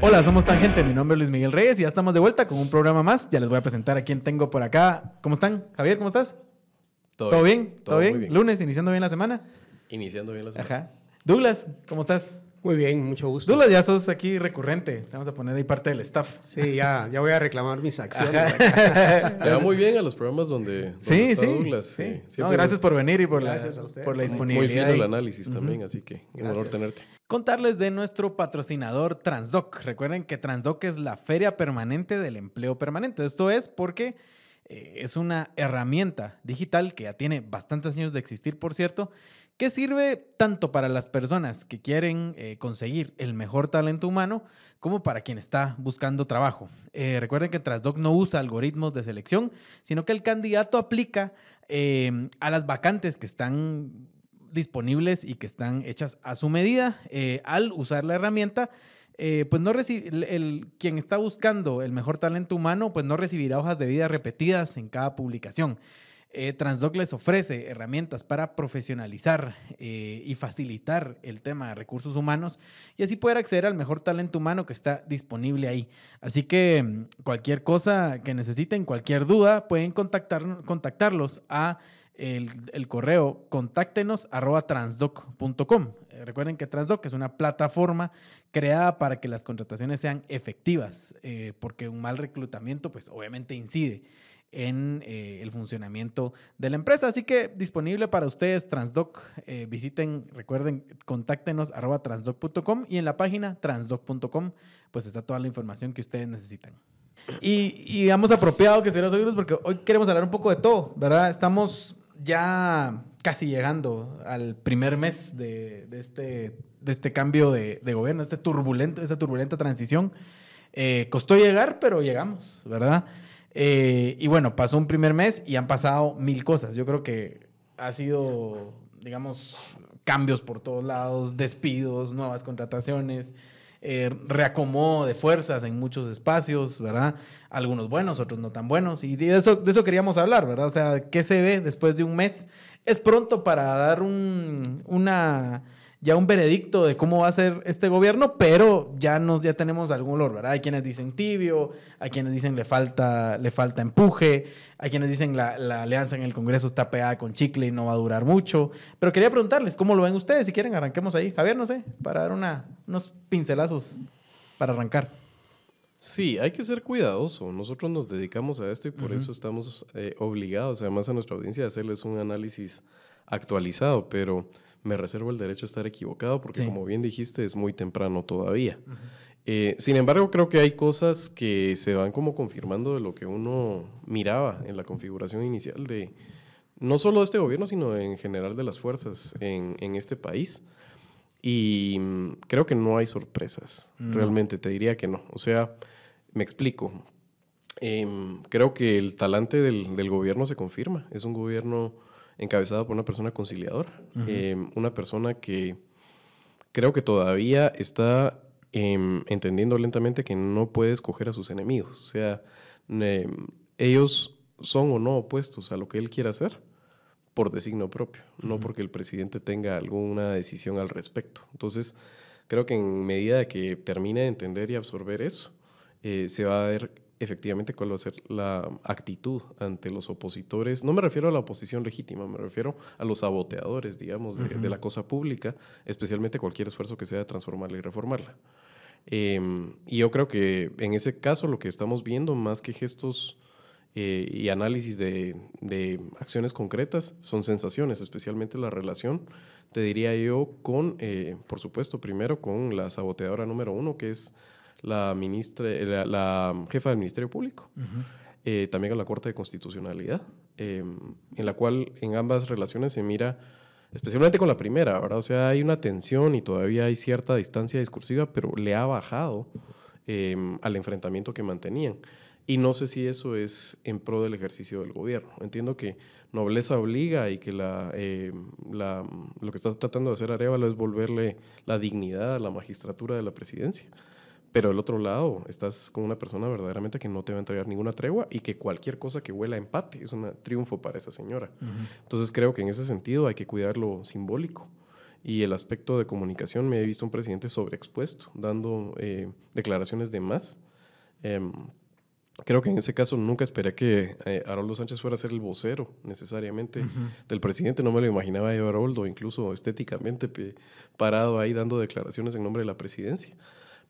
Hola, somos Tangente. Mi nombre es Luis Miguel Reyes y ya estamos de vuelta con un programa más. Ya les voy a presentar a quién tengo por acá. ¿Cómo están? Javier, ¿cómo estás? ¿Todo, bien? ¿Todo, bien? ¿Lunes, iniciando bien la semana? Iniciando bien la semana. Ajá. Douglas, ¿cómo estás? Muy bien, mucho gusto. Douglas, ya sos aquí recurrente. Te vamos a poner ahí parte del staff. Sí, ya, ya voy a reclamar mis acciones. Le va muy bien a los programas donde, sí, sí, Douglas. Sí. gracias por venir y por, la, por la disponibilidad. Muy fino el análisis también, así que un honor tenerte. Contarles de nuestro patrocinador Transdoc. Recuerden que Transdoc es la feria permanente del empleo permanente. Esto es porque eh, es una herramienta digital que ya tiene bastantes años de existir, por cierto, que sirve tanto para las personas que quieren eh, conseguir el mejor talento humano como para quien está buscando trabajo. Eh, recuerden que Transdoc no usa algoritmos de selección, sino que el candidato aplica eh, a las vacantes que están disponibles y que están hechas a su medida. al usar la herramienta, pues no el, quien está buscando el mejor talento humano, pues no recibirá hojas de vida repetidas en cada publicación. Eh, Transdoc les ofrece herramientas para profesionalizar eh, y facilitar el tema de recursos humanos y así poder acceder al mejor talento humano que está disponible ahí. Así que mm, cualquier cosa que necesiten, cualquier duda, pueden contactar, contactarlos a el, correo contáctenos arroba transdoc.com. Eh, recuerden que Transdoc es una plataforma creada para que las contrataciones sean efectivas, porque un mal reclutamiento pues obviamente incide en eh, el funcionamiento de la empresa. Así que disponible para ustedes Transdoc. Eh, visiten, recuerden, contáctenos arroba transdoc.com y en la página transdoc.com pues está toda la información que ustedes necesitan. Y, y hemos apropiado que será oírlos porque hoy queremos hablar un poco de todo, ¿verdad? Estamos ya casi llegando al primer mes de, de este, de este cambio de, de, gobierno, este turbulento, esta turbulenta transición. Eh, costó llegar, pero llegamos, ¿verdad? Eh, y bueno, pasó un primer mes y han pasado mil cosas. Yo creo que ha sido, digamos, cambios por todos lados, despidos, nuevas contrataciones, eh, reacomodo de fuerzas en muchos espacios, ¿verdad? Algunos buenos, otros no tan buenos. Y de eso, de eso queríamos hablar, ¿verdad? O sea, ¿qué se ve después de un mes? Es pronto para dar un, una ya un veredicto de cómo va a ser este gobierno, pero ya, nos, ya tenemos algún olor, ¿verdad? Hay quienes dicen tibio, hay quienes dicen le falta, le falta empuje, hay quienes dicen la, la alianza en el Congreso está pegada con chicle y no va a durar mucho. Pero quería preguntarles, ¿cómo lo ven ustedes? Si quieren, arranquemos ahí. Javier, no sé, para dar una, unos pincelazos para arrancar. Sí, hay que ser cuidadoso. Nosotros nos dedicamos a esto y por eso estamos eh, obligados, además a nuestra audiencia, a hacerles un análisis actualizado, pero me reservo el derecho a estar equivocado porque como bien dijiste es muy temprano todavía. Eh, sin embargo, creo que hay cosas que se van como confirmando de lo que uno miraba en la configuración inicial de no solo de este gobierno, sino en general de las fuerzas en, en este país. Y mm, creo que no hay sorpresas, realmente te diría que no. O sea, me explico. Em, creo que el talante del, del, gobierno se confirma. Es un gobierno encabezada por una persona conciliadora, em, una persona que creo que todavía está em, entendiendo lentamente que no puede escoger a sus enemigos. O sea, ellos son o no opuestos a lo que él quiere hacer por designio propio, no porque el presidente tenga alguna decisión al respecto. Entonces, creo que en medida de que termine de entender y absorber eso, eh, se va a ver efectivamente cuál va a ser la actitud ante los opositores. No me refiero a la oposición legítima, me refiero a los saboteadores, digamos, de, la cosa pública, especialmente cualquier esfuerzo que sea de transformarla y reformarla. Em, y yo creo que en ese caso lo que estamos viendo, más que gestos eh, y análisis de, de, acciones concretas, son sensaciones, especialmente la relación, te diría yo, con, eh, por supuesto, primero con la saboteadora número uno, que es la, ministra, eh, la, jefa del Ministerio Público, eh, también a la Corte de Constitucionalidad, em, en la cual en ambas relaciones se mira, especialmente con la primera, ¿verdad? O sea, hay una tensión y todavía hay cierta distancia discursiva, pero le ha bajado em, al enfrentamiento que mantenían. Y no sé si eso es en pro del ejercicio del gobierno. Entiendo que nobleza obliga y que la, em, la, lo que está tratando de hacer Arevalo es volverle la dignidad a la magistratura de la presidencia Pero del otro lado, estás con una persona verdaderamente que no te va a entregar ninguna tregua y que cualquier cosa que huela a empate es un triunfo para esa señora. Entonces creo que en ese sentido hay que cuidar lo simbólico. Y el aspecto de comunicación, me he visto un presidente sobreexpuesto, dando eh, declaraciones de más. Em, creo que en ese caso nunca esperé que eh, Haroldo Sánchez fuera a ser el vocero necesariamente del presidente. No me lo imaginaba yo, Haroldo, incluso estéticamente parado ahí dando declaraciones en nombre de la presidencia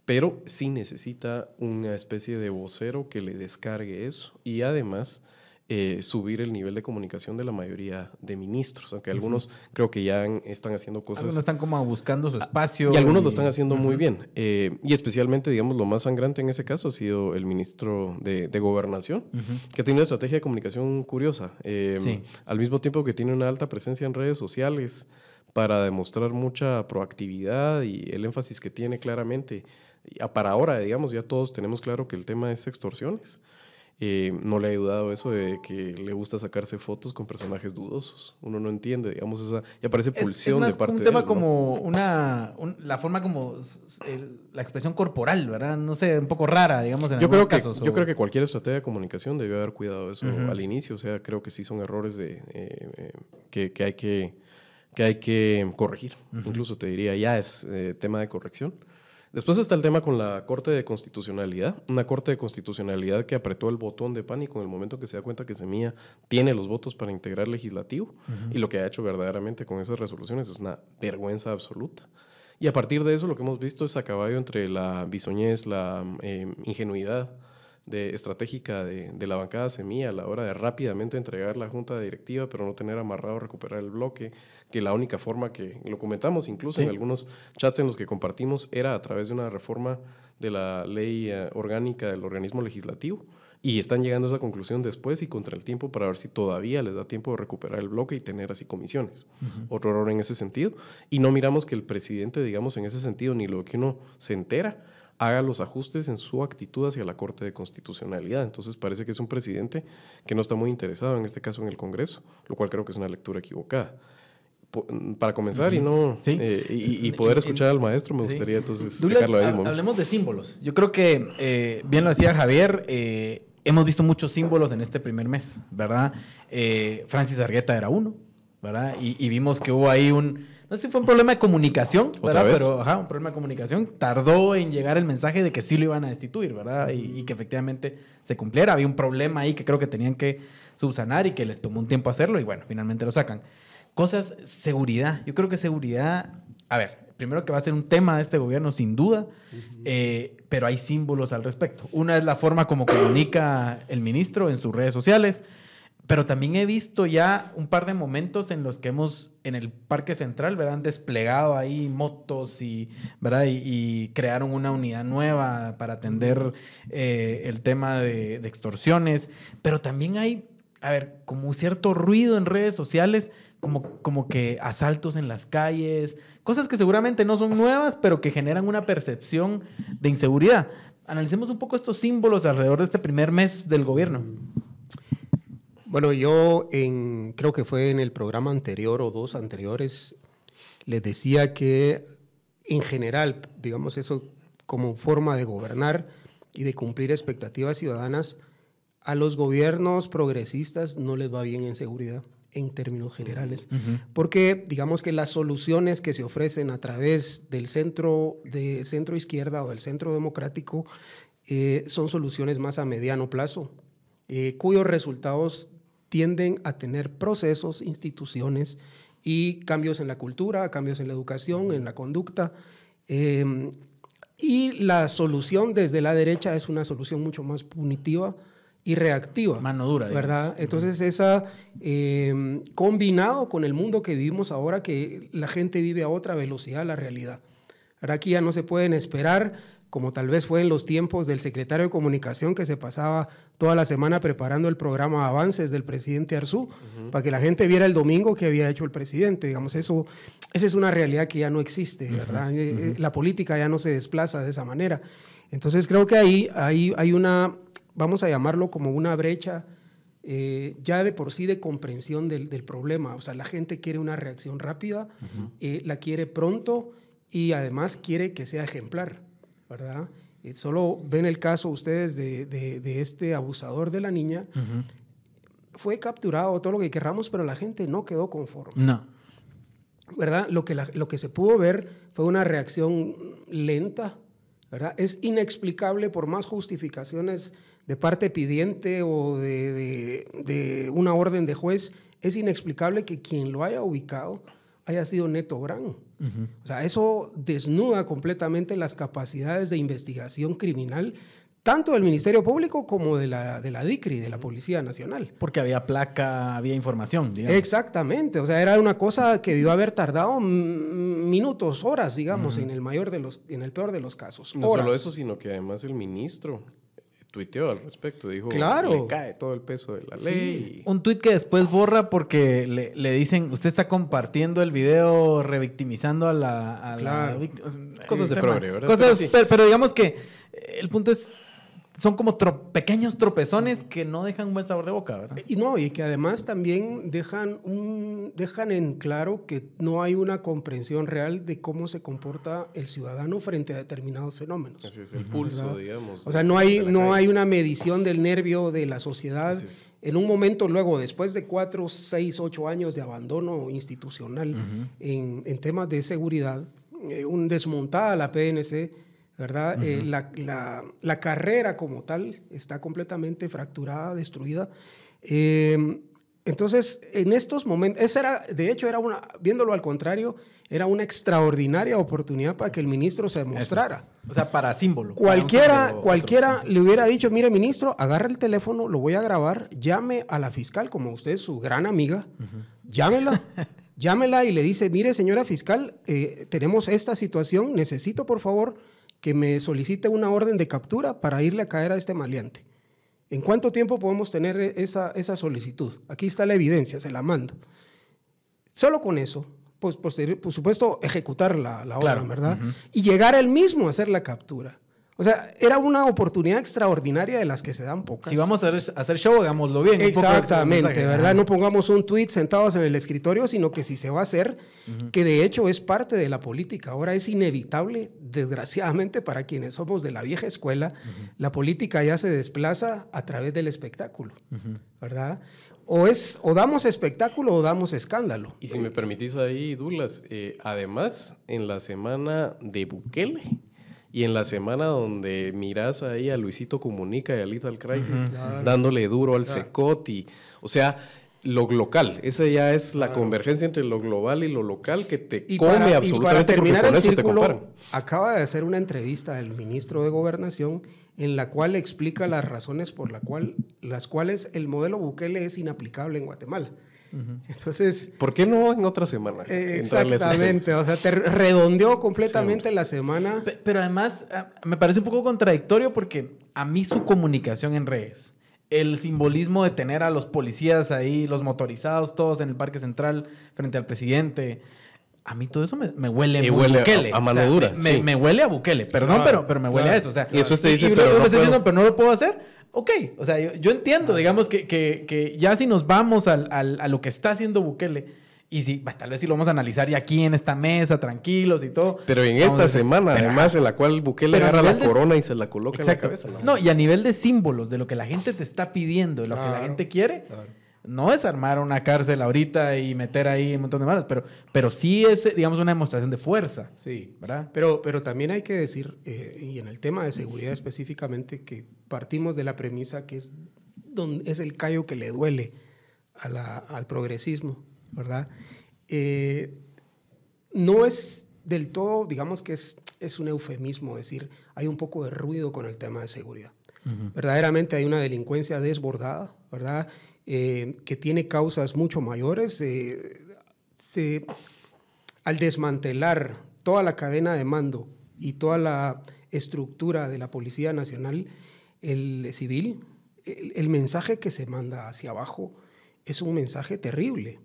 pero sí necesita una especie de vocero que le descargue eso y además eh, subir el nivel de comunicación de la mayoría de ministros, aunque algunos creo que ya están haciendo cosas... Algunos están como buscando su espacio. Y algunos lo están haciendo muy bien. Eh, y especialmente, digamos, lo más sangrante en ese caso ha sido el ministro de, Gobernación, que tiene una estrategia de comunicación curiosa. Eh, al mismo tiempo que tiene una alta presencia en redes sociales para demostrar mucha proactividad y el énfasis que tiene claramente para ahora, digamos, ya todos tenemos claro que el tema es extorsiones. Eh, no le ha ayudado eso de que le gusta sacarse fotos con personajes dudosos. Uno no entiende, digamos, esa. Y aparece pulsión es, de parte un tema como una. la forma como. la expresión corporal, ¿verdad? No sé, un poco rara, digamos, en yo creo que, casos. Yo creo que cualquier estrategia de comunicación debió haber cuidado eso al inicio. O sea, creo que sí son errores de, eh, eh, que, que, hay que, que hay que corregir. Incluso te diría, ya es tema de corrección. Después está el tema con la Corte de Constitucionalidad, una Corte de Constitucionalidad que apretó el botón de pánico en el momento que se da cuenta que Semilla tiene los votos para integrar legislativo y lo que ha hecho verdaderamente con esas resoluciones es una vergüenza absoluta. Y a partir de eso lo que hemos visto es a caballo entre la bisoñez, la eh, ingenuidad de, estratégica de, de, la bancada Semilla a la hora de rápidamente entregar la junta directiva, pero no tener amarrado recuperar el bloque, que la única forma que lo comentamos incluso en algunos chats en los que compartimos era a través de una reforma de la ley eh, orgánica del organismo legislativo. Y están llegando a esa conclusión después y contra el tiempo para ver si todavía les da tiempo de recuperar el bloque y tener así comisiones. Otro error en ese sentido. Y no miramos que el presidente, digamos, en ese sentido, ni lo que uno se entera, haga los ajustes en su actitud hacia la Corte de Constitucionalidad. Entonces parece que es un presidente que no está muy interesado, en este caso en el Congreso, lo cual creo que es una lectura equivocada. Para comenzar y no eh, y, poder escuchar al maestro, me gustaría entonces dejarlo ahí. Hablemos de símbolos. Yo creo que, eh, bien lo decía Javier, eh, hemos visto muchos símbolos en este primer mes, ¿verdad? Francis Argueta era uno, ¿verdad? y vimos que hubo ahí un, no sé si fue un problema de comunicación, ¿verdad? Pero, ajá, un problema de comunicación. Tardó en llegar el mensaje de que sí lo iban a destituir, ¿verdad? Y, que efectivamente se cumpliera. Había un problema ahí que creo que tenían que subsanar y que les tomó un tiempo hacerlo y bueno, finalmente lo sacan. Cosas, seguridad. Yo creo que seguridad, a ver, primero que va a ser un tema de este gobierno, sin duda, eh, pero hay símbolos al respecto. Una es la forma como comunica el ministro en sus redes sociales. Pero también he visto ya un par de momentos en los que hemos, en el Parque Central, ¿verdad? Han desplegado ahí motos y, ¿verdad? Y, crearon una unidad nueva para atender eh, el tema de, extorsiones. Pero también hay, a ver, como cierto ruido en redes sociales, como, como que asaltos en las calles, cosas que seguramente no son nuevas, pero que generan una percepción de inseguridad. Analicemos un poco estos símbolos alrededor de este primer mes del gobierno. Bueno, yo en, creo que fue en el programa anterior o dos anteriores, les decía que en general, digamos eso como forma de gobernar y de cumplir expectativas ciudadanas, a los gobiernos progresistas no les va bien en seguridad en términos generales, porque digamos que las soluciones que se ofrecen a través del centro de centro izquierda o del centro democrático eh, son soluciones más a mediano plazo, eh, cuyos resultados tienden a tener procesos, instituciones y cambios en la cultura, cambios en la educación, en la conducta. Em, y la solución desde la derecha es una solución mucho más punitiva y reactiva. Mano dura. ¿Verdad? Entonces, esa, em, combinado con el mundo que vivimos ahora, que la gente vive a otra velocidad la realidad. Ahora aquí ya no se pueden esperar como tal vez fue en los tiempos del secretario de Comunicación que se pasaba toda la semana preparando el programa Avances del presidente Arzú, para que la gente viera el domingo que había hecho el presidente. Digamos, eso, esa es una realidad que ya no existe, ¿verdad? Eh, eh, la política ya no se desplaza de esa manera. Entonces creo que ahí, ahí hay una, vamos a llamarlo como una brecha eh, ya de por sí de comprensión del, problema. O sea, la gente quiere una reacción rápida, la quiere pronto y además quiere que sea ejemplar. ¿Verdad? Eh, solo ven el caso ustedes de, de- de este abusador de la niña. Fue capturado, todo lo que querramos, pero la gente no quedó conforme. No. ¿verdad? Lo que, la- lo que se pudo ver fue una reacción lenta, ¿verdad? Es inexplicable por más justificaciones de parte pidiente o de, de- de una orden de juez, es inexplicable que quien lo haya ubicado haya sido Neto O sea, eso desnuda completamente las capacidades de investigación criminal, tanto del Ministerio Público como de la, de la DICRI, de la Policía Nacional. Porque había placa, había información, digamos. Exactamente, o sea, era una cosa que debió haber tardado minutos, horas, digamos, en el mayor de los, en el peor de los casos. No horas. solo eso, sino que además el ministro tuiteó al respecto. Dijo, Claro. le cae todo el peso de la ley. Un tuit que después borra porque le, le dicen, usted está compartiendo el video revictimizando a la... a la Claro. víct- o sea, Cosas de progre, ¿verdad? Cosas, Pero sí. pero, pero digamos que eh, el punto es, son como tro- pequeños tropezones que no dejan un buen sabor de boca, ¿verdad? Y no, y que además también dejan, un, dejan en claro que no hay una comprensión real de cómo se comporta el ciudadano frente a determinados fenómenos. Así es, el pulso, digamos. O sea, no hay, no calle. hay una medición del nervio de la sociedad. Así es. En un momento luego, después de cuatro, seis, ocho años de abandono institucional en, en temas de seguridad, eh, un desmontada la PNC, ¿verdad? Eh, la, la- la carrera como tal está completamente fracturada, destruida. Eh, entonces, en estos momentos, esa era, de hecho, era una, viéndolo al contrario, era una extraordinaria oportunidad para que el ministro se mostrara. O sea, para símbolo. Cualquiera, Para símbolo cualquiera le hubiera dicho, mire ministro, agarra el teléfono, lo voy a grabar, llame a la fiscal, como usted es su gran amiga, llámela, llámela y le dice, mire señora fiscal, eh, tenemos esta situación, necesito por favor que me solicite una orden de captura para irle a caer a este maleante. ¿En cuánto tiempo podemos tener e- esa, esa solicitud? Aquí está la evidencia, se la mando. Solo con eso, pues por supuesto, ejecutar la, la Claro, orden, ¿verdad? Y llegar él mismo a hacer la captura. O sea, era una oportunidad extraordinaria de las que se dan pocas. Si vamos a hacer, show, hagámoslo bien. Exactamente. ¿verdad? No pongamos un tweet sentados en el escritorio, sino que si se va a hacer, que de hecho es parte de la política. Ahora es inevitable, desgraciadamente, para quienes somos de la vieja escuela, la política ya se desplaza a través del espectáculo, ¿verdad? O, es, o damos espectáculo o damos escándalo. Y si me permitís ahí, Douglas, eh, además, en la semana de Bukele y en la semana donde mirás ahí a Luisito Comunica y a Lethal Crisis dándole duro al Secot y, o sea, lo local, esa ya es la convergencia entre lo global y lo local que te Y come para, y para absolutamente terminar el círculo, acaba de hacer una entrevista el ministro de Gobernación en la cual explica las razones por la cual, las cuales el modelo Bukele es inaplicable en Guatemala. Entonces, ¿Por qué no en otra semana? eh, a exactamente, o sea, te redondeó completamente la semana. Pe- Pero además, ah, me parece un poco contradictorio porque a mí su comunicación en redes, el simbolismo de tener a los policías ahí, los motorizados, todos en el Parque Central, frente al presidente, a mí todo eso me, me huele huele a- Bukele. a mano O sea, dura, Me, sí. me huele a Bukele. Perdón, Claro, pero, pero me huele claro. a eso. O sea, Y después te dice, y pero no puedo. diciendo, pero no lo puedo hacer. Ok, o sea, yo, yo entiendo, digamos, que, que- que ya si nos vamos al- al- a lo que está haciendo Bukele, y si, bah, tal vez si lo vamos a analizar ya aquí en esta mesa, tranquilos y todo. Pero en esta decir, semana, pero, además, en la cual Bukele agarra la de- corona y se la coloca Exacto. en la cabeza. No, y a nivel de símbolos, de lo que la gente te está pidiendo, de lo que la gente quiere, claro. No es armar una cárcel ahorita y meter ahí un montón de manos, pero, pero sí es, digamos, una demostración de fuerza. Sí, ¿Verdad? Pero, pero también hay que decir, eh, y en el tema de seguridad específicamente, que partimos de la premisa que es, don- es el callo que le duele a la- al progresismo, ¿verdad? Eh, no es del todo, digamos que es, es un eufemismo decir, hay un poco de ruido con el tema de seguridad. Verdaderamente hay una delincuencia desbordada, ¿verdad? Eh, que tiene causas mucho mayores. eh, se, al desmantelar toda la cadena de mando y toda la estructura de la Policía Nacional, el civil, el, el mensaje que se manda hacia abajo es un mensaje terrible,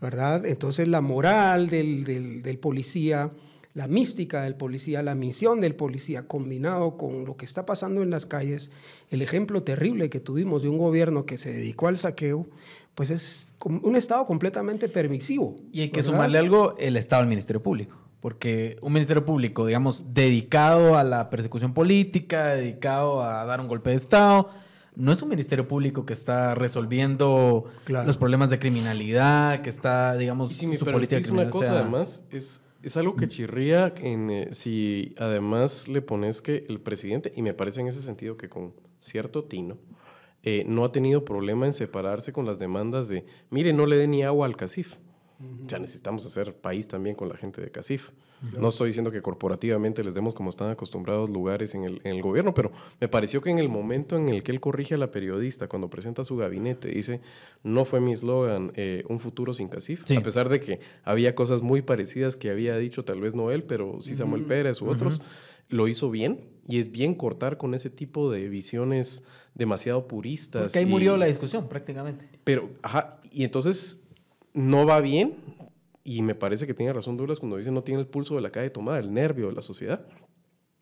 ¿verdad? Entonces la moral del, del- del policía, la mística del policía, la misión del policía, combinado con lo que está pasando en las calles, el ejemplo terrible que tuvimos de un gobierno que se dedicó al saqueo, pues es un Estado completamente permisivo. Y hay que ¿verdad? sumarle algo, el Estado al Ministerio Público. Porque un ministerio público, digamos, dedicado a la persecución política, dedicado a dar un golpe de Estado, no es un ministerio público que está resolviendo los problemas de criminalidad, que está, digamos, y si su política una cosa, además, es, es algo que chirría en, eh, si además le pones que el presidente, y me parece en ese sentido que con cierto tino, eh, no ha tenido problema en separarse con las demandas de, mire, no le dé ni agua al CACIF. Ya necesitamos hacer país también con la gente de CACIF. No estoy diciendo que corporativamente les demos como están acostumbrados lugares en el, en el, gobierno, pero me pareció que en el momento en el que él corrige a la periodista cuando presenta su gabinete, dice, no fue mi eslogan eh, un futuro sin CACIF, a pesar de que había cosas muy parecidas que había dicho tal vez no él, pero sí Samuel Pérez u otros, lo hizo bien y es bien cortar con ese tipo de visiones demasiado puristas. Porque ahí murió la discusión prácticamente. Pero, ajá, y entonces no va bien, y me parece que tiene razón Douglas cuando dice no tiene el pulso de la calle tomada, el nervio de la sociedad.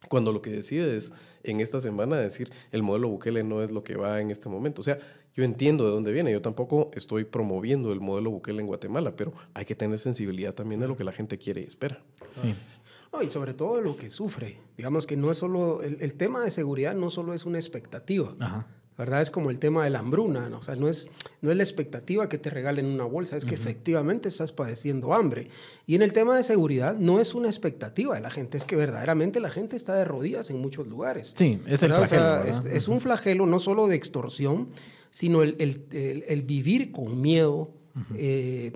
Cuando lo que decide es en esta semana decir el modelo Bukele no es lo que va en este momento. O sea, yo entiendo de dónde viene, yo tampoco estoy promoviendo el modelo Bukele en Guatemala, pero hay que tener sensibilidad también de lo que la gente quiere y espera. Sí. y sobre todo lo que sufre. Digamos que no es solo, el, el tema de seguridad no solo es una expectativa. Ajá. ¿Verdad? Es como el tema de la hambruna, ¿no? O sea, no es, no es la expectativa que te regalen una bolsa, es que efectivamente estás padeciendo hambre. Y en el tema de seguridad, no es una expectativa de la gente, es que verdaderamente la gente está de rodillas en muchos lugares. Sí, es el flagelo. es, un flagelo no solo de extorsión, sino el, el, el, vivir con miedo eh,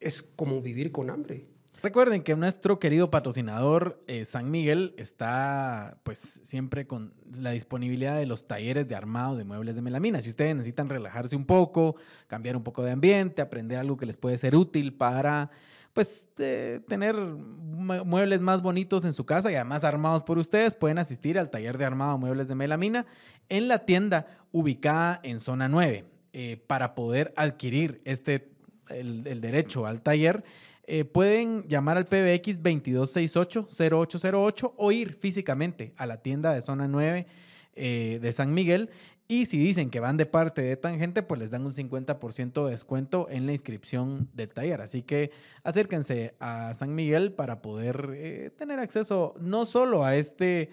es como vivir con hambre. Recuerden que nuestro querido patrocinador eh, San Miguel está pues siempre con la disponibilidad de los talleres de armado de muebles de melamina. Si ustedes necesitan relajarse un poco, cambiar un poco de ambiente, aprender algo que les puede ser útil para pues tener muebles más bonitos en su casa y además armados por ustedes, pueden asistir al taller de armado de muebles de melamina en la tienda ubicada en zona 9 eh, para poder adquirir este el derecho al taller eh, pueden llamar al PBX 2268-0808 o ir físicamente a la tienda de zona 9 eh, de San Miguel. Y si dicen que van de parte de Tangente, pues les dan un 50% de descuento en la inscripción del taller. Así que acérquense a San Miguel para poder eh, tener acceso no solo a este,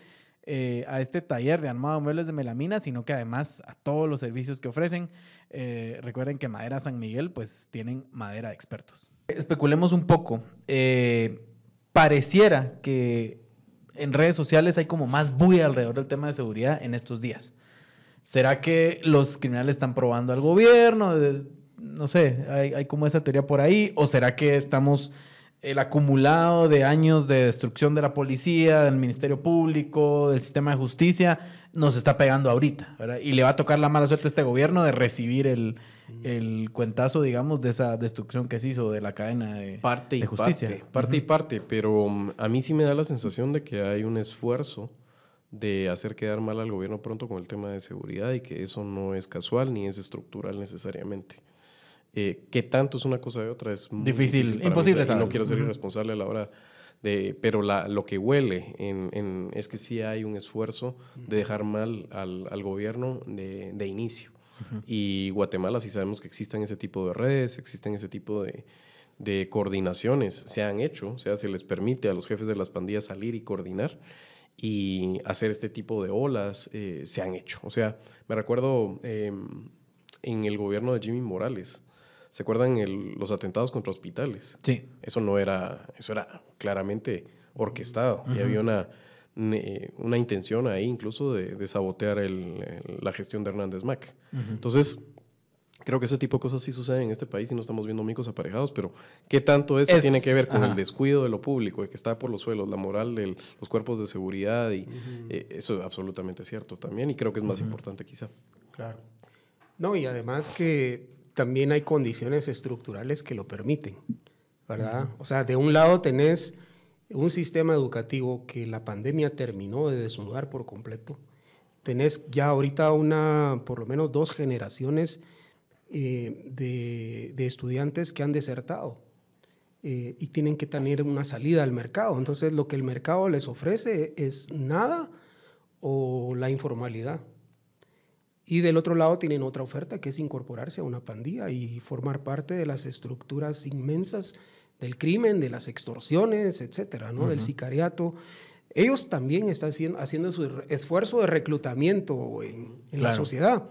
a este taller de armado de muebles de melamina, sino que además a todos los servicios que ofrecen. recuerden que Madera San Miguel, pues tienen madera de expertos. Especulemos un poco. Eh, pareciera que en redes sociales hay como más bulla alrededor del tema de seguridad en estos días. ¿Será que los criminales están probando al gobierno? no sé, hay, hay, como esa teoría por ahí. ¿O será que estamos el acumulado de años de destrucción de la policía, del Ministerio Público, del sistema de justicia, nos está pegando ahorita? Y le va a tocar la mala suerte a este gobierno de recibir el, el cuentazo, digamos, de esa destrucción que se hizo de la cadena de, parte y justicia. Parte, parte y parte, pero um, a mí sí me da la sensación de que hay un esfuerzo de hacer quedar mal al gobierno pronto con el tema de seguridad y que eso no es casual ni es estructural necesariamente. Eh, ¿Qué tanto es una cosa de otra? Es difícil, imposible. no quiero ser irresponsable a la hora de, pero la, lo que huele en, es que sí hay un esfuerzo de dejar mal al, al gobierno de, de inicio. Y Guatemala sí sabemos que existen ese tipo de redes, existen ese tipo de, de coordinaciones, se han hecho, o sea, se les permite a los jefes de las pandillas salir y coordinar y hacer este tipo de olas, eh, se han hecho. O sea, me recuerdo em, en el gobierno de Jimmy Morales, ¿se acuerdan el, los atentados contra hospitales? Sí. Eso no era, eso era claramente orquestado y había una una intención ahí incluso de, sabotear la gestión de Hernández Mac. Entonces, creo que ese tipo de cosas sí suceden en este país y no estamos viendo micos aparejados, pero ¿qué tanto eso tiene que ver con el descuido de lo público, de que está por los suelos, la moral de los cuerpos de seguridad? y eh, Eso es absolutamente cierto también y creo que es más importante quizá. Claro. No, y además que también hay condiciones estructurales que lo permiten, ¿verdad? O sea, de un lado tenés un sistema educativo que la pandemia terminó de desnudar por completo. Tenés ya ahorita una, por lo menos dos generaciones eh, de, estudiantes que han desertado eh, y tienen que tener una salida al mercado. Entonces lo que el mercado les ofrece es nada o la informalidad. Y del otro lado tienen otra oferta que es incorporarse a una pandilla y formar parte de las estructuras inmensas del crimen, de las extorsiones, etcétera, ¿no? Del sicariato. Ellos también están haciendo, haciendo su esfuerzo de reclutamiento en, la sociedad.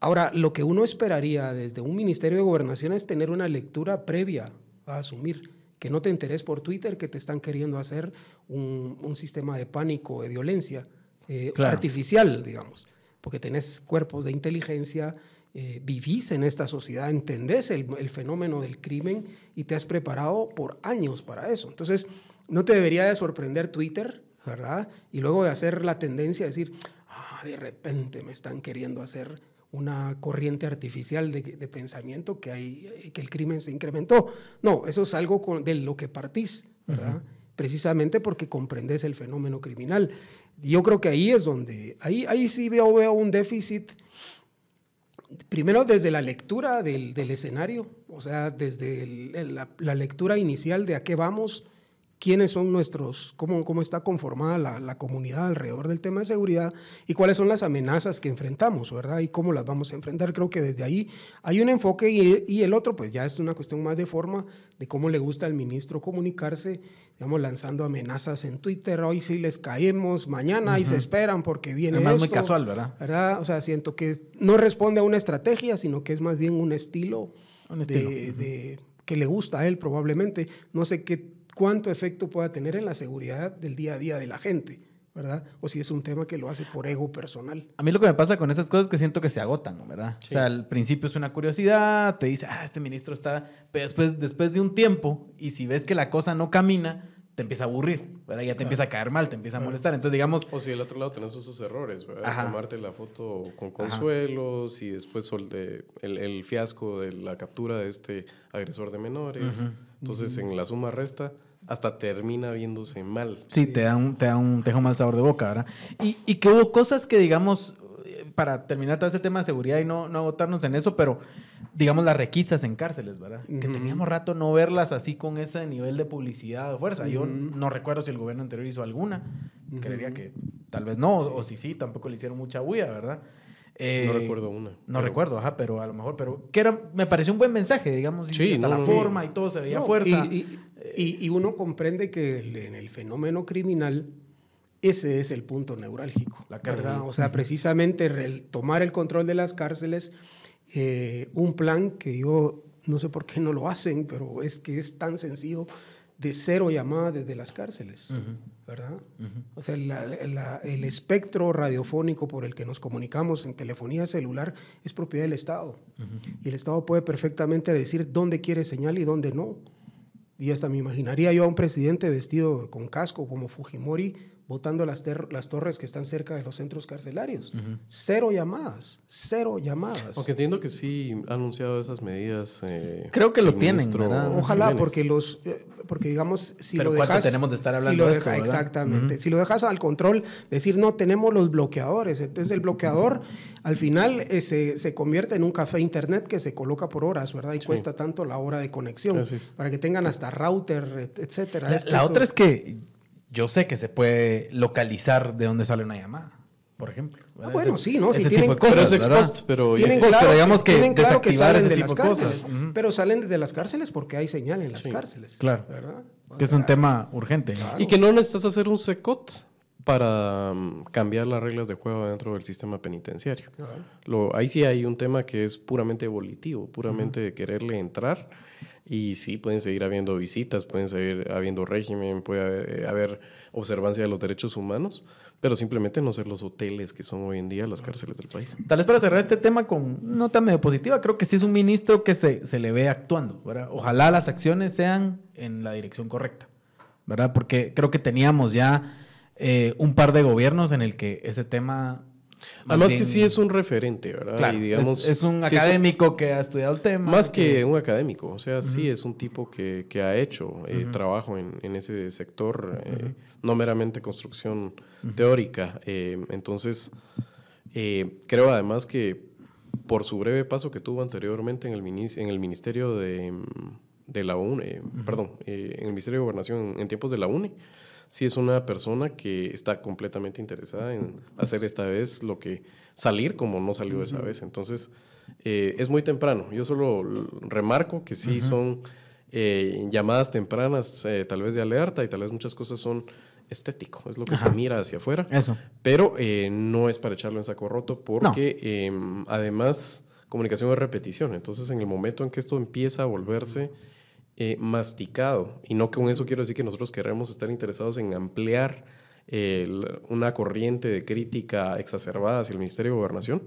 Ahora, lo que uno esperaría desde un Ministerio de Gobernación es tener una lectura previa a asumir. Que no te enteres por Twitter que te están queriendo hacer un, sistema de pánico, de violencia eh, artificial, digamos. Porque tenés cuerpos de inteligencia, eh, vivís en esta sociedad, entendés el, fenómeno del crimen y te has preparado por años para eso. Entonces, no te debería de sorprender Twitter, ¿verdad? Y luego de hacer la tendencia a decir, ah, de repente me están queriendo hacer una corriente artificial de, pensamiento que, hay, que el crimen se incrementó. No, eso es algo de lo que partís, ¿verdad? Precisamente porque comprendes el fenómeno criminal. Yo creo que ahí es donde, ahí, ahí sí veo, veo un déficit, primero desde la lectura del, del escenario, o sea, desde la, la, lectura inicial de a qué vamos, quiénes son nuestros, cómo, cómo está conformada la, la, comunidad alrededor del tema de seguridad y cuáles son las amenazas que enfrentamos, ¿verdad? Y cómo las vamos a enfrentar. Creo que desde ahí hay un enfoque y, y el otro, pues ya es una cuestión más de forma, de cómo le gusta al ministro comunicarse, digamos, lanzando amenazas en Twitter, hoy sí les caemos, mañana y se esperan porque viene es más muy casual, ¿verdad? ¿verdad? O sea, siento que no responde a una estrategia, sino que es más bien un estilo, un estilo. De, de, que le gusta a él probablemente. No sé qué cuánto efecto pueda tener en la seguridad del día a día de la gente. ¿verdad? O si es un tema que lo hace por ego personal. A mí lo que me pasa con esas cosas es que siento que se agotan, ¿verdad? O sea, al principio es una curiosidad, te dice, ah, este ministro está, pero después, después de un tiempo, y si ves que la cosa no camina, te empieza a aburrir, ¿verdad? Ya te empieza a caer mal, te empieza a molestar. Entonces, digamos... O si del otro lado tenés esos errores, ¿verdad? Tomarte la foto con consuelos y después el, el, fiasco de la captura de este agresor de menores. Entonces, en la suma resta hasta termina viéndose mal. Sí, te da un, te da un, te un mal sabor de boca, ¿verdad? Y, y, que hubo cosas que, digamos, eh, para terminar todo ese tema de seguridad y no, no agotarnos en eso, pero digamos las requisas en cárceles, ¿verdad? Que teníamos rato no verlas así con ese nivel de publicidad o fuerza. Yo no recuerdo si el gobierno anterior hizo alguna. Creería que tal vez no, o si sí, tampoco le hicieron mucha bulla, ¿verdad? Eh, no recuerdo una. No recuerdo, ajá, pero a lo mejor, pero que era, me pareció un buen mensaje, digamos, sí, hasta la forma y todo se veía fuerza. Y, y, uno comprende que en el fenómeno criminal ese es el punto neurálgico. La cárcel. O sea, precisamente el tomar el control de las cárceles, eh, un plan que yo no sé por qué no lo hacen, pero es que es tan sencillo de cero llamada desde las cárceles, ¿verdad? O sea, el espectro radiofónico por el que nos comunicamos en telefonía celular es propiedad del Estado. Y el Estado puede perfectamente decir dónde quiere señal y dónde no. Y hasta me imaginaría yo a un presidente vestido con casco como Fujimori botando las, las torres que están cerca de los centros carcelarios. Cero llamadas, cero llamadas. Aunque entiendo que sí ha anunciado esas medidas. Eh, Creo que lo tienen, Ojalá, porque los, eh, porque digamos, si lo dejas... tenemos de estar hablando de esto, Exactamente. Si lo dejas al control, decir, no, tenemos los bloqueadores. Entonces el bloqueador al final eh, se, se, convierte en un café internet que se coloca por horas, ¿verdad? Y cuesta tanto la hora de conexión. Para que tengan hasta router, etcétera. La, otra es que yo sé que se puede localizar de dónde sale una llamada, por ejemplo. Ah, bueno, sí, ¿no? Ese tipo de cosas, pero es pero, tienen claro, digamos que tienen claro que salen de las cárceles. Pero salen de las cárceles porque hay señal en las cárceles. Claro. ¿verdad? que es un tema urgente. Y que no necesitas hacer un secot para mm, cambiar las reglas de juego dentro del sistema penitenciario. Lo, ahí sí hay un tema que es puramente evolutivo, puramente de quererle entrar y sí, pueden seguir habiendo visitas, pueden seguir habiendo régimen, puede haber, observancia de los derechos humanos, pero simplemente no ser los hoteles que son hoy en día las cárceles del país. Tal vez para cerrar este tema con nota medio positiva, creo que sí es un ministro que se, se le ve actuando. ¿verdad? Ojalá las acciones sean en la dirección correcta, ¿verdad? Porque creo que teníamos ya eh, un par de gobiernos en el que ese tema Además que sí es un referente, ¿verdad? y digamos, es, un académico que ha estudiado el tema. Más que, un académico, o sea, sí es un tipo que, que ha hecho eh, trabajo en, en, ese sector, eh, no meramente construcción teórica. Eh, entonces, creo además que por su breve paso que tuvo anteriormente en el, en el Ministerio de, de la UNE, perdón, en el Ministerio de Gobernación en tiempos de la UNE, si es una persona que está completamente interesada en hacer esta vez lo que salir como no salió esa vez. Entonces, eh, es muy temprano. Yo solo remarco que sí son eh, llamadas tempranas, eh, tal vez de alerta y tal vez muchas cosas son estético, es lo que se mira hacia afuera. Eso. Pero eh, no es para echarlo en saco roto porque em, además comunicación es repetición. Entonces en el momento en que esto empieza a volverse eh, masticado, y no con eso quiero decir que nosotros queremos estar interesados en ampliar el- una corriente de crítica exacerbada hacia el Ministerio de Gobernación,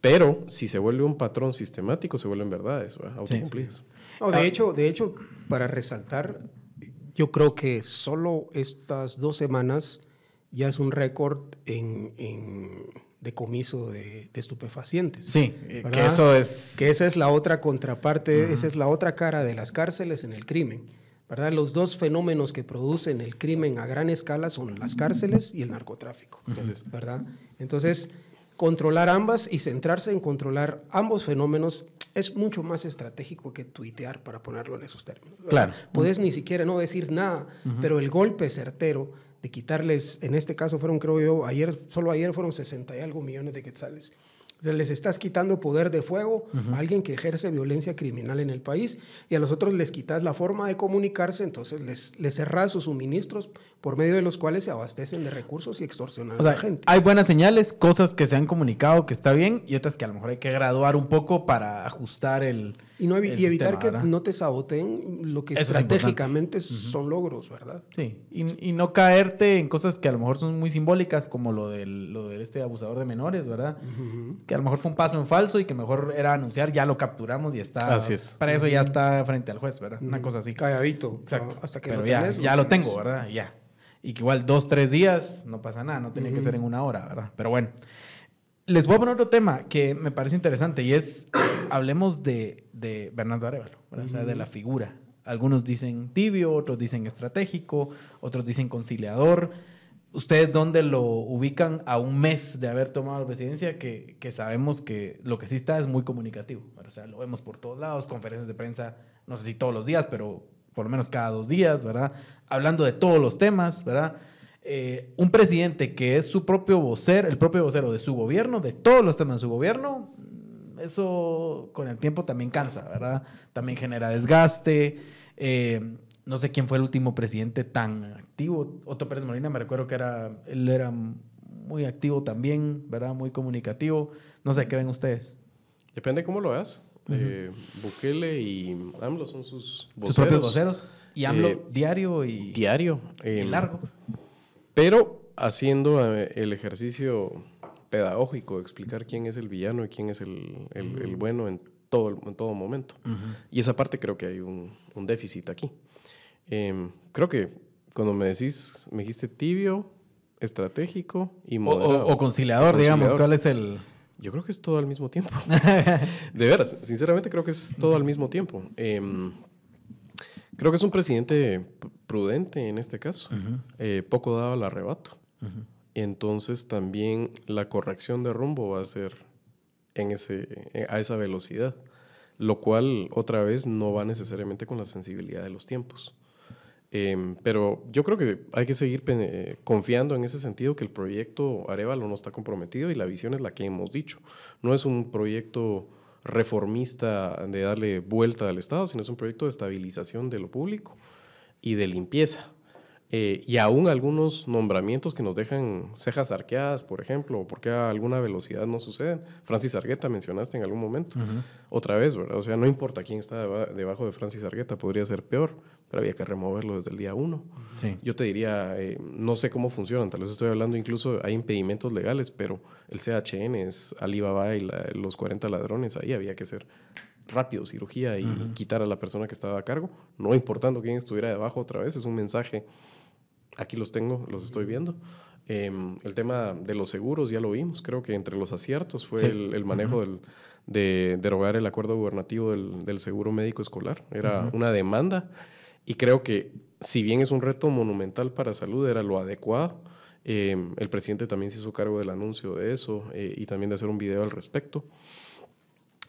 pero si se vuelve un patrón sistemático, se vuelven verdades, ¿verdad? autocumplidas. No, de, hecho, de hecho, para resaltar, yo creo que solo estas dos semanas ya es un récord en, en decomiso de, de estupefacientes. Sí, eh, que ¿verdad? eso es... Que esa es la otra contraparte, esa es la otra cara de las cárceles en el crimen. ¿verdad? Los dos fenómenos que producen el crimen a gran escala son las cárceles y el narcotráfico. ¿verdad? Entonces, controlar ambas y centrarse en controlar ambos fenómenos es mucho más estratégico que tuitear, para ponerlo en esos términos. ¿verdad? Claro. Puedes ni siquiera no decir nada, pero el golpe certero de quitarles, en este caso fueron, creo yo, ayer, solo ayer fueron 60 y algo millones de quetzales. O sea, les estás quitando poder de fuego a alguien que ejerce violencia criminal en el país y a los otros les quitas la forma de comunicarse, entonces les, les cerras sus suministros por medio de los cuales se abastecen de recursos y extorsionan O a la gente. hay buenas señales, cosas que se han comunicado que está bien y otras que a lo mejor hay que graduar un poco para ajustar el. Y, no evi- el y evitar sistema, que ¿verdad? no te saboteen lo que Eso es estratégicamente son logros, ¿verdad? Sí, y, y no caerte en cosas que a lo mejor son muy simbólicas, como lo del, lo de este abusador de menores, ¿verdad? Que a lo mejor fue un paso en falso y que mejor era anunciar, ya lo capturamos y está. Así es. Para eso ya está frente al juez, ¿verdad? Una cosa así. Calladito. Exacto. Hasta que Pero lo ya, tenés, ya lo tengo, ¿verdad? Ya. Y que igual dos, tres días, no pasa nada, no tenía que ser en una hora, ¿verdad? Pero bueno. Les voy a poner otro tema que me parece interesante y es, hablemos de, de Bernardo Arevalo, ¿verdad? O sea, de la figura. Algunos dicen tibio, otros dicen estratégico, otros dicen conciliador. ¿Ustedes dónde lo ubican a un mes de haber tomado la presidencia? Que, que sabemos que lo que sí está es muy comunicativo. O sea, lo vemos por todos lados, conferencias de prensa, no sé si todos los días, pero por lo menos cada dos días, ¿verdad? Hablando de todos los temas, ¿verdad? Eh, un presidente que es su propio vocero, el propio vocero de su gobierno, de todos los temas de su gobierno, mm, eso con el tiempo también cansa, ¿verdad? También genera desgaste. Eh, no sé quién fue el último presidente tan activo. Otto Pérez Molina, me recuerdo que era, él era muy activo también, ¿verdad? Muy comunicativo. No sé, ¿qué ven ustedes? Depende cómo lo hagas. Eh, Bukele y AMLO son sus voceros. Sus propios voceros. Y AMLO Eh, diario y, Diario. y eh, largo. Pero haciendo eh, el ejercicio pedagógico de explicar quién es el villano y quién es el, el- el bueno en todo, en todo momento. Y esa parte creo que hay un, un déficit aquí. Em, creo que cuando me decís, me dijiste tibio, estratégico y moderado. o- o conciliador, digamos. ¿Cuál es el...? Yo creo que es todo al mismo tiempo. de veras, sinceramente creo que es todo al mismo tiempo. Em, creo que es un presidente prudente en este caso, eh, poco dado al arrebato. Entonces también la corrección de rumbo va a ser en ese, eh, a esa velocidad, lo cual otra vez no va necesariamente con la sensibilidad de los tiempos. Em, pero yo creo que hay que seguir eh, confiando en ese sentido que el proyecto Arevalo no está comprometido y la visión es la que hemos dicho. No es un proyecto reformista de darle vuelta al Estado, sino es un proyecto de estabilización de lo público y de limpieza. Eh, y aún algunos nombramientos que nos dejan cejas arqueadas, por ejemplo, o porque a alguna velocidad no suceden. Francis Argueta mencionaste en algún momento. Otra vez, ¿verdad? O sea, no importa quién está deba- debajo de Francis Argueta, podría ser peor, pero había que removerlo desde el día uno. Sí. Yo te diría, eh, no sé cómo funcionan, tal vez estoy hablando incluso, hay impedimentos legales, pero el CHN es Alibaba y la- los 40 ladrones, ahí había que hacer rápido cirugía y quitar a la persona que estaba a cargo, no importando quién estuviera debajo otra vez, es un mensaje, aquí los tengo, los estoy viendo. Em, el tema de los seguros ya lo vimos, creo que entre los aciertos fue Sí. el, el manejo del, de derogar el acuerdo gubernativo del, del seguro médico escolar, era una demanda y creo que si bien es un reto monumental para salud, era lo adecuado. Eh, el presidente también se hizo cargo del anuncio de eso eh, y también de hacer un video al respecto.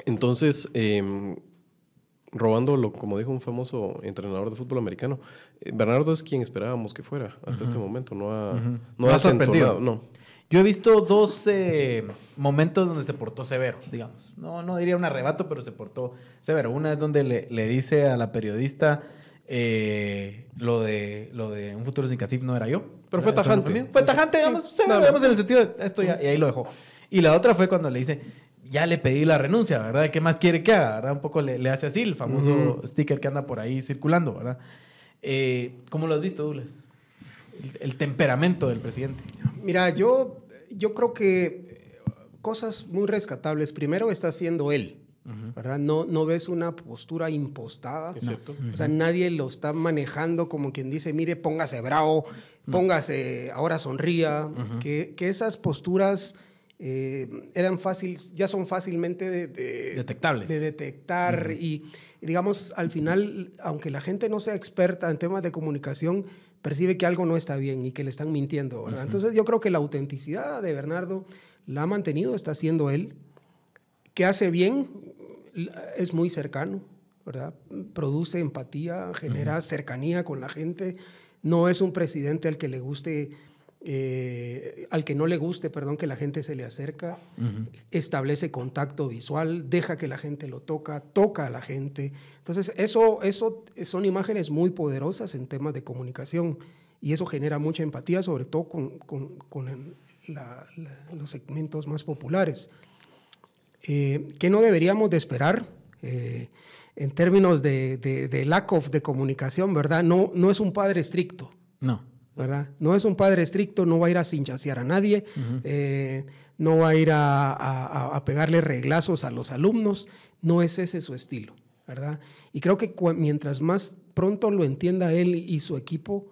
Entonces, eh, robándolo, como dijo un famoso entrenador de fútbol americano, eh, Bernardo es quien esperábamos que fuera hasta este momento. No ha, no No ha sorprendido. No. Yo he visto dos eh, momentos donde se portó severo, digamos. No, no diría un arrebato, pero se portó severo. Una es donde le, le dice a la periodista eh, lo, de, lo de un futuro sin casif no era yo. Pero fue Eso tajante. Fue tajante, Sí, digamos, más. digamos, en el sentido de esto ya, y ahí lo dejó. Y la otra fue cuando le dice, ya le pedí la renuncia, ¿verdad? ¿Qué más quiere que haga? ¿verdad? Un poco le, le hace así el famoso sticker que anda por ahí circulando, ¿verdad? Eh, ¿Cómo lo has visto, Douglas? El, el temperamento del presidente. Mira, yo, yo creo que cosas muy rescatables. Primero está haciendo él, ¿verdad? No, no ves una postura impostada. Es cierto. O sea, nadie lo está manejando como quien dice, mire, póngase bravo, póngase, ahora sonría. que, que esas posturas eh, eran fáciles, ya son fácilmente de, de- Detectables. de detectar y, digamos, al final, aunque la gente no sea experta en temas de comunicación, percibe que algo no está bien y que le están mintiendo, ¿verdad? Entonces yo creo que la autenticidad de Bernardo la ha mantenido, está haciendo él, que hace bien, es muy cercano, ¿verdad? Produce empatía, genera cercanía con la gente, no es un presidente al que le guste, eh, al que no le guste, perdón, que la gente se le acerca, establece contacto visual, deja que la gente lo toca, toca a la gente. Entonces, eso, eso son imágenes muy poderosas en temas de comunicación y eso genera mucha empatía, sobre todo con, con- con el- la- la- los segmentos más populares. Eh, ¿Qué no deberíamos de esperar? Eh, en términos de, de- de lack of de comunicación, ¿verdad? No, no es un padre estricto. No. ¿verdad? No es un padre estricto, no va a ir a cinchasear a nadie, eh, no va a ir a, a- a- pegarle reglazos a los alumnos, no es ese su estilo, ¿verdad? Y creo que mientras más pronto lo entienda él y su equipo,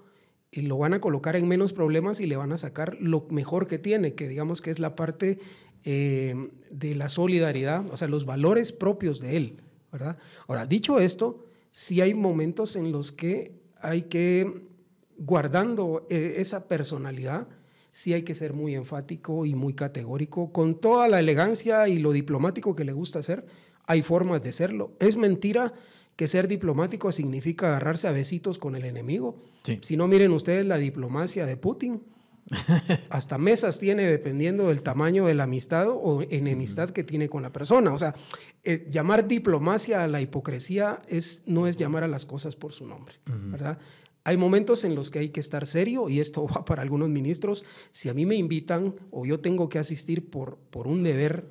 y lo van a colocar en menos problemas y le van a sacar lo mejor que tiene, que digamos que es la parte eh, de la solidaridad, o sea, los valores propios de él, ¿verdad? Ahora, dicho esto, sí hay momentos en los que hay que, guardando eh, esa personalidad, sí hay que ser muy enfático y muy categórico, con toda la elegancia y lo diplomático que le gusta hacer, hay formas de serlo. Es mentira que ser diplomático significa agarrarse a besitos con el enemigo. Sí. Si no, miren ustedes la diplomacia de Putin. Hasta mesas tiene dependiendo del tamaño de la amistad o enemistad que tiene con la persona. O sea, eh, llamar diplomacia a la hipocresía es, no es llamar a las cosas por su nombre, ¿verdad? Hay momentos en los que hay que estar serio y esto va para algunos ministros. Si a mí me invitan o yo tengo que asistir por, por un deber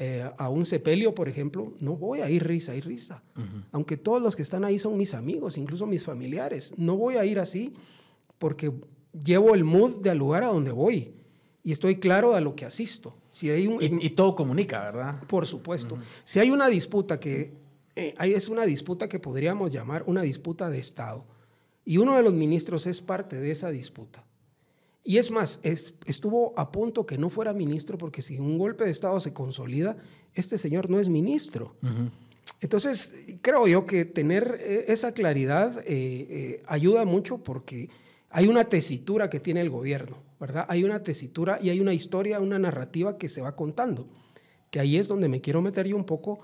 eh, a un sepelio, por ejemplo, no voy a ir risa y risa. Aunque todos los que están ahí son mis amigos, incluso mis familiares. No voy a ir así porque llevo el mood del lugar a donde voy y estoy claro a lo que asisto. Si hay un, Y, y todo comunica, ¿verdad? por supuesto. Si hay una disputa que eh, es una disputa que podríamos llamar una disputa de Estado y uno de los ministros es parte de esa disputa. Y es más, es- estuvo a punto que no fuera ministro porque si un golpe de Estado se consolida, este señor no es ministro. Entonces, creo yo que tener eh, esa claridad eh, eh, ayuda mucho porque hay una tesitura que tiene el gobierno, ¿verdad? Hay una tesitura y hay una historia, una narrativa que se va contando, que ahí es donde me quiero meter yo un poco,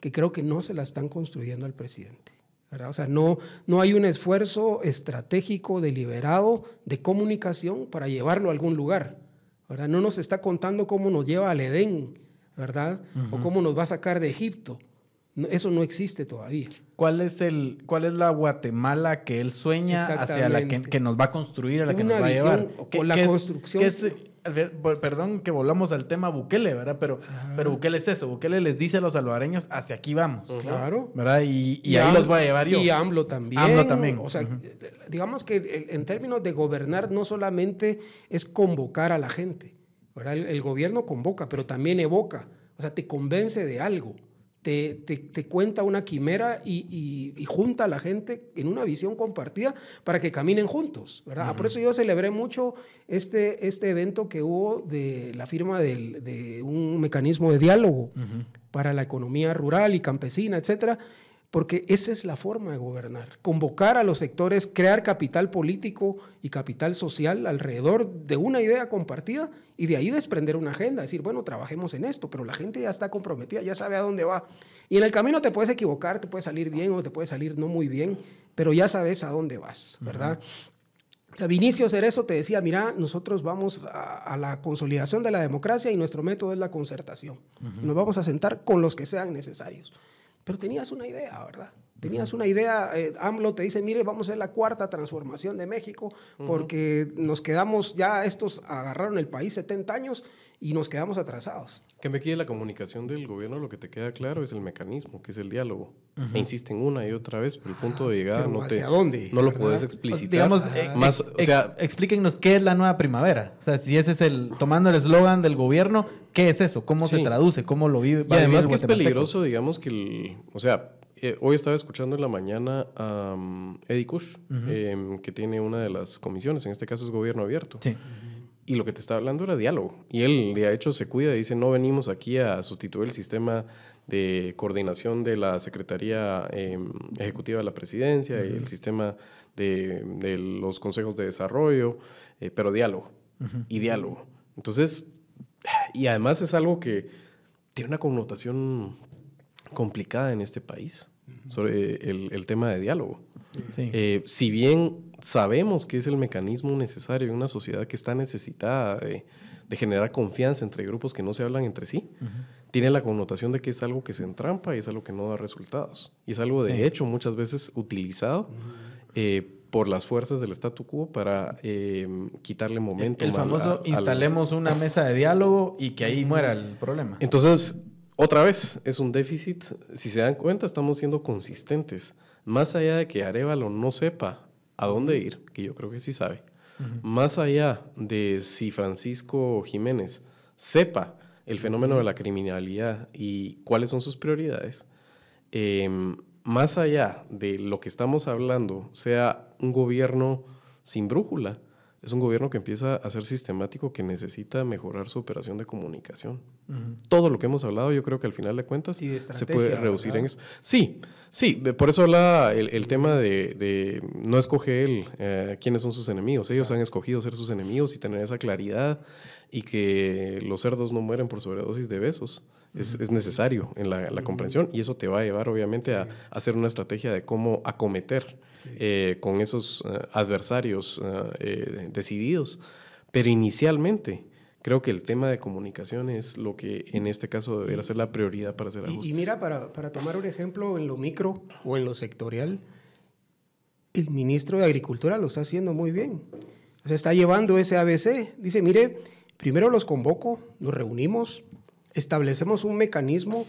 que creo que no se la están construyendo al presidente. ¿verdad? O sea, no, no hay un esfuerzo estratégico, deliberado, de comunicación para llevarlo a algún lugar. ¿verdad? No nos está contando cómo nos lleva al Edén, ¿verdad? O cómo nos va a sacar de Egipto. Eso no existe todavía. ¿Cuál es, el, ¿Cuál es la Guatemala que él sueña hacia la que, nos va a construir, a la que Una nos va a llevar? o ¿Qué- la qué es- construcción. qué es, perdón que volvamos al tema Bukele, ¿verdad? Pero, pero Bukele es eso. Bukele les dice a los salvadoreños, hacia aquí vamos. Claro. ¿Verdad? Y, y ahí los voy a llevar yo. Y AMLO también. AMLO también. O sea, digamos que en términos de gobernar no solamente es convocar a la gente, ¿verdad? El, el gobierno convoca, pero también evoca, o sea, te convence de algo, te, te- te cuenta una quimera y, y- y junta a la gente en una visión compartida para que caminen juntos, ¿verdad? Por eso yo celebré mucho este, este evento que hubo de la firma del- de un mecanismo de diálogo para la economía rural y campesina, etcétera, porque esa es la forma de gobernar, convocar a los sectores, crear capital político y capital social alrededor de una idea compartida y de ahí desprender una agenda, decir, bueno, trabajemos en esto, pero la gente ya está comprometida, ya sabe a dónde va. Y en el camino te puedes equivocar, te puede salir bien o te puede salir no muy bien, pero ya sabes a dónde vas, ¿verdad? O sea, Vinicio Cerezo te decía, mira, nosotros vamos a, la consolidación de la democracia y nuestro método es la concertación. Nos vamos a sentar con los que sean necesarios. Pero tenías una idea, ¿verdad? Tenías una idea, eh, AMLO te dice, mire, vamos a hacer la cuarta transformación de México porque nos quedamos, ya estos agarraron el país 70 años y nos quedamos atrasados. Que me quede la comunicación del gobierno, lo que te queda claro es el mecanismo, que es el diálogo. E insisten una y otra vez, pero el punto de llegada no te, dónde, no lo puedes explicitar. Digamos, eh, más, o sea, explíquenos qué es la nueva primavera. O sea, si ese es el, tomando el eslogan del gobierno, ¿qué es eso? ¿Cómo se traduce? ¿Cómo lo vive? Y además que es peligroso, digamos que el, o sea, eh, hoy estaba escuchando en la mañana a Eddie Kush, em, que tiene una de las comisiones, en este caso es gobierno abierto. Sí y lo que te estaba hablando era diálogo. Y él, de hecho, se cuida y dice, no venimos aquí a sustituir el sistema de coordinación de la Secretaría em, Ejecutiva de la Presidencia y el sistema de, de, los consejos de desarrollo, eh, pero diálogo. Y diálogo. Entonces, y además es algo que tiene una connotación complicada en este país sobre el, el, tema de diálogo. Eh, si bien sabemos que es el mecanismo necesario en una sociedad que está necesitada de, de generar confianza entre grupos que no se hablan entre sí, tiene la connotación de que es algo que se entrampa y es algo que no da resultados. Y es algo, de hecho, muchas veces utilizado eh, por las fuerzas del statu quo para quitarle momento. El, famoso instalemos una mesa de diálogo y que ahí muera el problema. Entonces, otra vez, es un déficit. Si se dan cuenta, estamos siendo consistentes. Más allá de que Arevalo no sepa a dónde ir, que yo creo que sí sabe, más allá de si Francisco Jiménez sepa el fenómeno de la criminalidad y cuáles son sus prioridades, em, más allá de lo que estamos hablando, sea un gobierno sin brújula, es un gobierno que empieza a ser sistemático, que necesita mejorar su operación de comunicación. Todo lo que hemos hablado, yo creo que al final de cuentas se puede reducir en eso. Sí, sí, por eso habla el, tema de, no escoge él eh, quiénes son sus enemigos. Ellos han escogido ser sus enemigos y tener esa claridad y que los cerdos no mueren por sobredosis de besos. Es, necesario en la, comprensión y eso te va a llevar obviamente a, hacer una estrategia de cómo acometer eh, con esos eh, adversarios eh, decididos. Pero inicialmente creo que el tema de comunicación es lo que en este caso debería ser la prioridad para hacer ajustes. Y, mira, para, para tomar un ejemplo en lo micro o en lo sectorial, el ministro de Agricultura lo está haciendo muy bien. O sea, está llevando ese ABC. Dice, mire, primero los convoco, nos reunimos, establecemos un mecanismo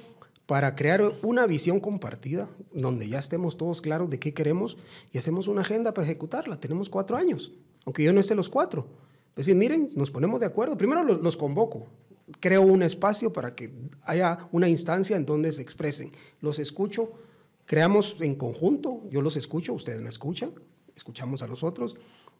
para crear una visión compartida, donde ya estemos todos claros de qué queremos y hacemos una agenda para ejecutarla. Tenemos cuatro años, aunque yo no esté los cuatro. Es decir, miren, nos ponemos de acuerdo. Primero los, convoco, creo un espacio para que haya una instancia en donde se expresen. Los escucho, creamos en conjunto, yo los escucho, ustedes me escuchan, escuchamos a los otros.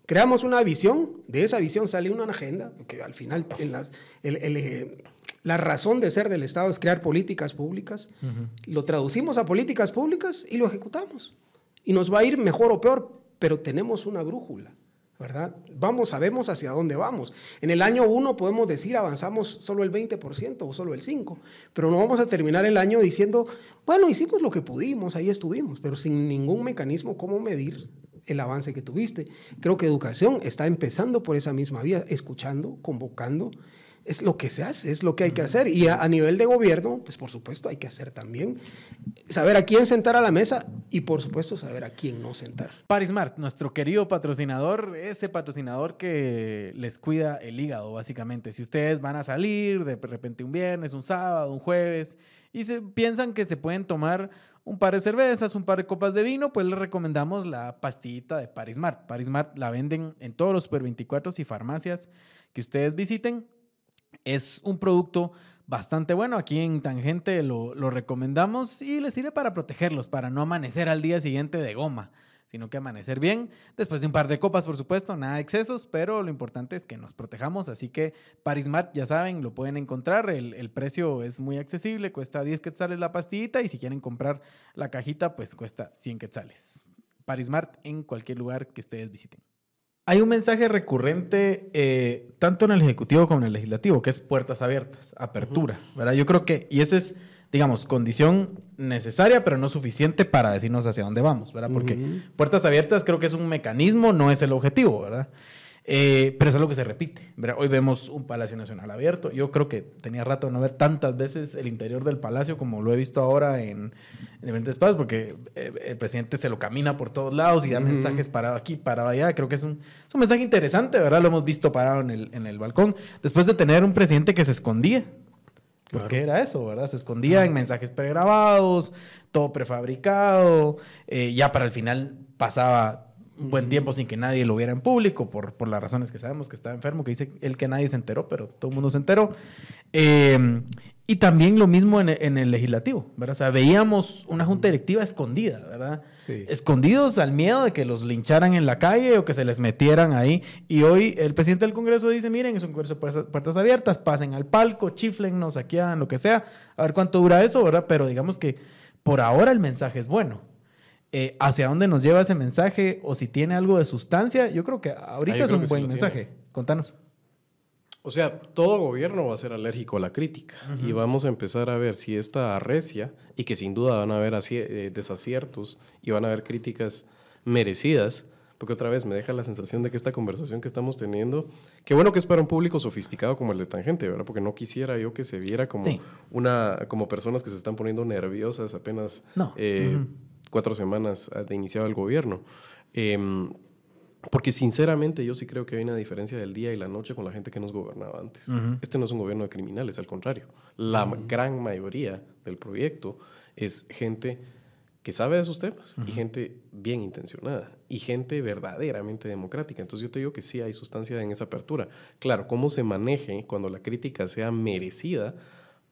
Creamos una visión, de esa visión sale una agenda, que al final en las, el, el, eh, la razón de ser del Estado es crear políticas públicas. Lo traducimos a políticas públicas y lo ejecutamos. Y nos va a ir mejor o peor, pero tenemos una brújula, ¿verdad? Vamos, sabemos hacia dónde vamos. En el año 1 podemos decir avanzamos solo el 20% o solo el 5%, pero no vamos a terminar el año diciendo, bueno, hicimos lo que pudimos, ahí estuvimos, pero sin ningún mecanismo cómo medir el avance que tuviste. Creo que educación está empezando por esa misma vía, escuchando, convocando es lo que se hace, es lo que hay que hacer. Y a, nivel de gobierno, pues por supuesto hay que hacer también, saber a quién sentar a la mesa y por supuesto saber a quién no sentar. Parismart, nuestro querido patrocinador, ese patrocinador que les cuida el hígado, básicamente. Si ustedes van a salir de repente un viernes, un sábado, un jueves, y se, piensan que se pueden tomar un par de cervezas, un par de copas de vino, pues les recomendamos la pastillita de Parismart. Parismart la venden en todos los Super 24 y farmacias que ustedes visiten es un producto bastante bueno. Aquí en Tangente lo, recomendamos y les sirve para protegerlos, para no amanecer al día siguiente de goma. sino que amanecer bien, después de un par de copas, por supuesto, nada de excesos, pero lo importante es que nos protejamos, así que Parismart, ya saben, lo pueden encontrar, el, el precio es muy accesible, cuesta 10 quetzales la pastillita, y si quieren comprar la cajita, pues cuesta 100 quetzales. Parismart en cualquier lugar que ustedes visiten. Hay un mensaje recurrente eh, tanto en el Ejecutivo como en el Legislativo, que es puertas abiertas, apertura, ¿verdad? Yo creo que, y ese es digamos, condición necesaria, pero no suficiente para decirnos hacia dónde vamos, ¿verdad? Porque puertas abiertas creo que es un mecanismo, no es el objetivo, ¿verdad? Eh, pero es algo que se repite. ¿verdad? Hoy vemos un Palacio Nacional abierto. Yo creo que tenía rato de no ver tantas veces el interior del palacio como lo he visto ahora en, en diferentes espacios, porque eh, el presidente se lo camina por todos lados y da mensajes parado aquí, parado allá. Creo que es un, es un mensaje interesante, ¿verdad? Lo hemos visto parado en el, en el balcón. Después de tener un presidente que se escondía, porque era eso, ¿verdad? Se escondía en mensajes pregrabados, todo prefabricado. Eh, ya para el final pasaba un buen tiempo sin que nadie lo viera en público, por, por las razones que sabemos que estaba enfermo, que dice él que nadie se enteró, pero todo el mundo se enteró. Eh, y también lo mismo en, en, el legislativo, ¿verdad? O sea, veíamos una junta directiva escondida, ¿verdad? Sí. Escondidos al miedo de que los lincharan en la calle o que se les metieran ahí. Y hoy el presidente del Congreso dice, miren, es un Congreso de puertas abiertas, pasen al palco, chiflennos, saquean, lo que sea, a ver cuánto dura eso, ¿verdad? Pero digamos que por ahora el mensaje es bueno. Eh, hacia dónde nos lleva ese mensaje o si tiene algo de sustancia, yo creo que ahorita ah, es un buen sí mensaje. Tiene. Contanos. O sea, todo gobierno va a ser alérgico a la crítica uh -huh. y vamos a empezar a ver si esta arrecia y que sin duda van a haber eh, desaciertos y van a haber críticas merecidas, porque otra vez me deja la sensación de que esta conversación que estamos teniendo, qué bueno que es para un público sofisticado como el de Tangente, ¿verdad? Porque no quisiera yo que se viera como sí. una como personas que se están poniendo nerviosas apenas no. eh, uh -huh. Cuatro semanas de iniciado el gobierno. Eh, porque sinceramente yo sí creo que hay una diferencia del día y la noche con la gente que nos gobernaba antes. Uh -huh. Este no es un gobierno de criminales, al contrario. La uh -huh. gran mayoría del proyecto es gente que sabe de sus temas uh -huh. y gente bien intencionada y gente verdaderamente democrática. Entonces yo te digo que sí hay sustancia en esa apertura. Claro, cómo se maneje cuando la crítica sea merecida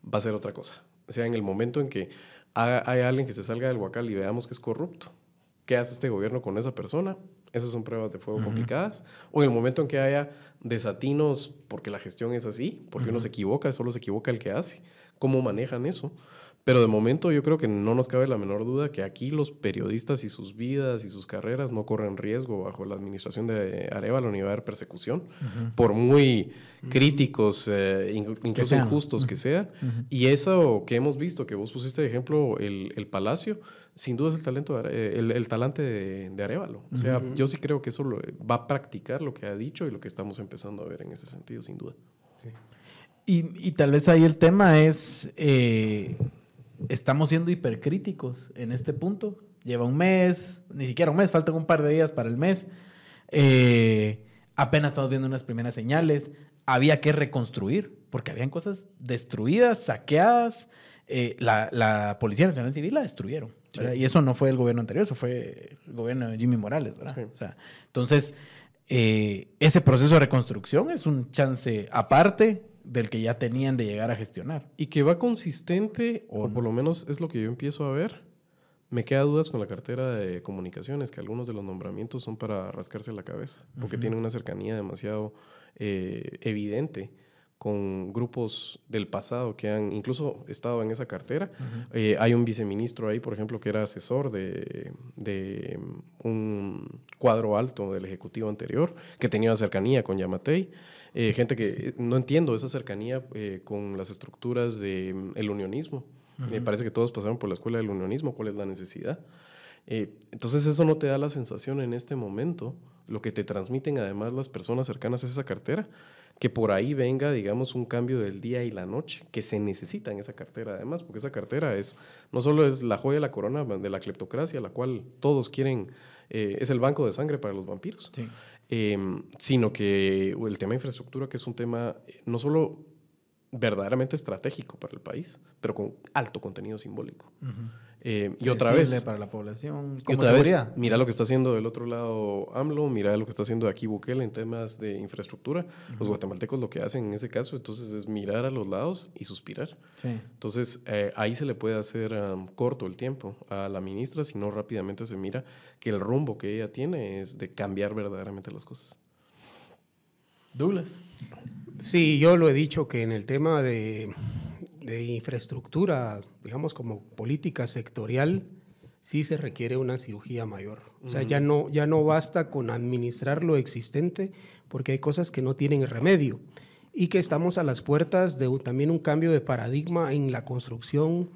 va a ser otra cosa. O sea, en el momento en que hay alguien que se salga del huacal y veamos que es corrupto, ¿qué hace este gobierno con esa persona? Esas son pruebas de fuego uh -huh. complicadas. O en el momento en que haya desatinos porque la gestión es así, porque uh -huh. uno se equivoca, solo se equivoca el que hace. ¿Cómo manejan eso? Pero de momento yo creo que no nos cabe la menor duda que aquí los periodistas y sus vidas y sus carreras no corren riesgo bajo la administración de Arevalo ni va a haber persecución, uh -huh. por muy críticos, eh, incluso que injustos que sean. Y eso que hemos visto, que vos pusiste de ejemplo el, el Palacio, sin duda es el talento de, el, el, talante de, de Arevalo. O sea, uh -huh. yo sí creo que eso lo, va a practicar lo que ha dicho y lo que estamos empezando a ver en ese sentido, sin duda. Sí. Y, y, tal vez ahí el tema es, eh, estamos siendo hipercríticos en este punto. Lleva un mes, ni siquiera un mes, faltan un par de días para el mes. Eh, apenas estamos viendo unas primeras señales. Había que reconstruir, porque habían cosas destruidas, saqueadas. Eh, la, la, Policía Nacional Civil la destruyeron. Sí. Y eso no fue el gobierno anterior, eso fue el gobierno de Jimmy Morales. ¿verdad? Sí. O sea, entonces, eh, ese proceso de reconstrucción es un chance aparte del que ya tenían de llegar a gestionar. Y que va consistente, o, o por lo menos es lo que yo empiezo a ver. Me queda dudas con la cartera de comunicaciones, que algunos de los nombramientos son para rascarse la cabeza, porque uh -huh. tiene una cercanía demasiado eh, evidente con grupos del pasado que han incluso estado en esa cartera. Uh -huh. eh, hay un viceministro ahí, por ejemplo, que era asesor de, de, un cuadro alto del Ejecutivo anterior, que tenía cercanía con Yamatei. Eh, gente que no entiendo esa cercanía eh, con las estructuras del de, el unionismo. Uh -huh. Me parece que todos pasaron por la escuela del unionismo, cuál es la necesidad. Eh, entonces eso no te da la sensación en este momento, lo que te transmiten además las personas cercanas a esa cartera, que por ahí venga, digamos, un cambio del día y la noche, que se necesita en esa cartera además, porque esa cartera es, no solo es la joya de la corona de la cleptocracia, la cual todos quieren, eh, es el banco de sangre para los vampiros, sí. Eh, sino que el tema de infraestructura, que es un tema eh, no solo verdaderamente estratégico para el país, pero con alto contenido simbólico. Eh, y otra vez. para la población. Y otra vez, mira lo que está haciendo del otro lado AMLO, mira lo que está haciendo aquí Bukele en temas de infraestructura. Los guatemaltecos lo que hacen en ese caso, entonces, es mirar a los lados y suspirar. Sí. Entonces, eh, ahí se le puede hacer corto el tiempo a la ministra, si no rápidamente se mira que el rumbo que ella tiene es de cambiar verdaderamente las cosas. Douglas. Sí, yo lo he dicho que en el tema de de infraestructura, digamos como política sectorial, sí se requiere una cirugía mayor. O sea, ya, no, ya no basta con administrar lo existente porque hay cosas que no tienen remedio y que estamos a las puertas de también un cambio de paradigma en la construcción,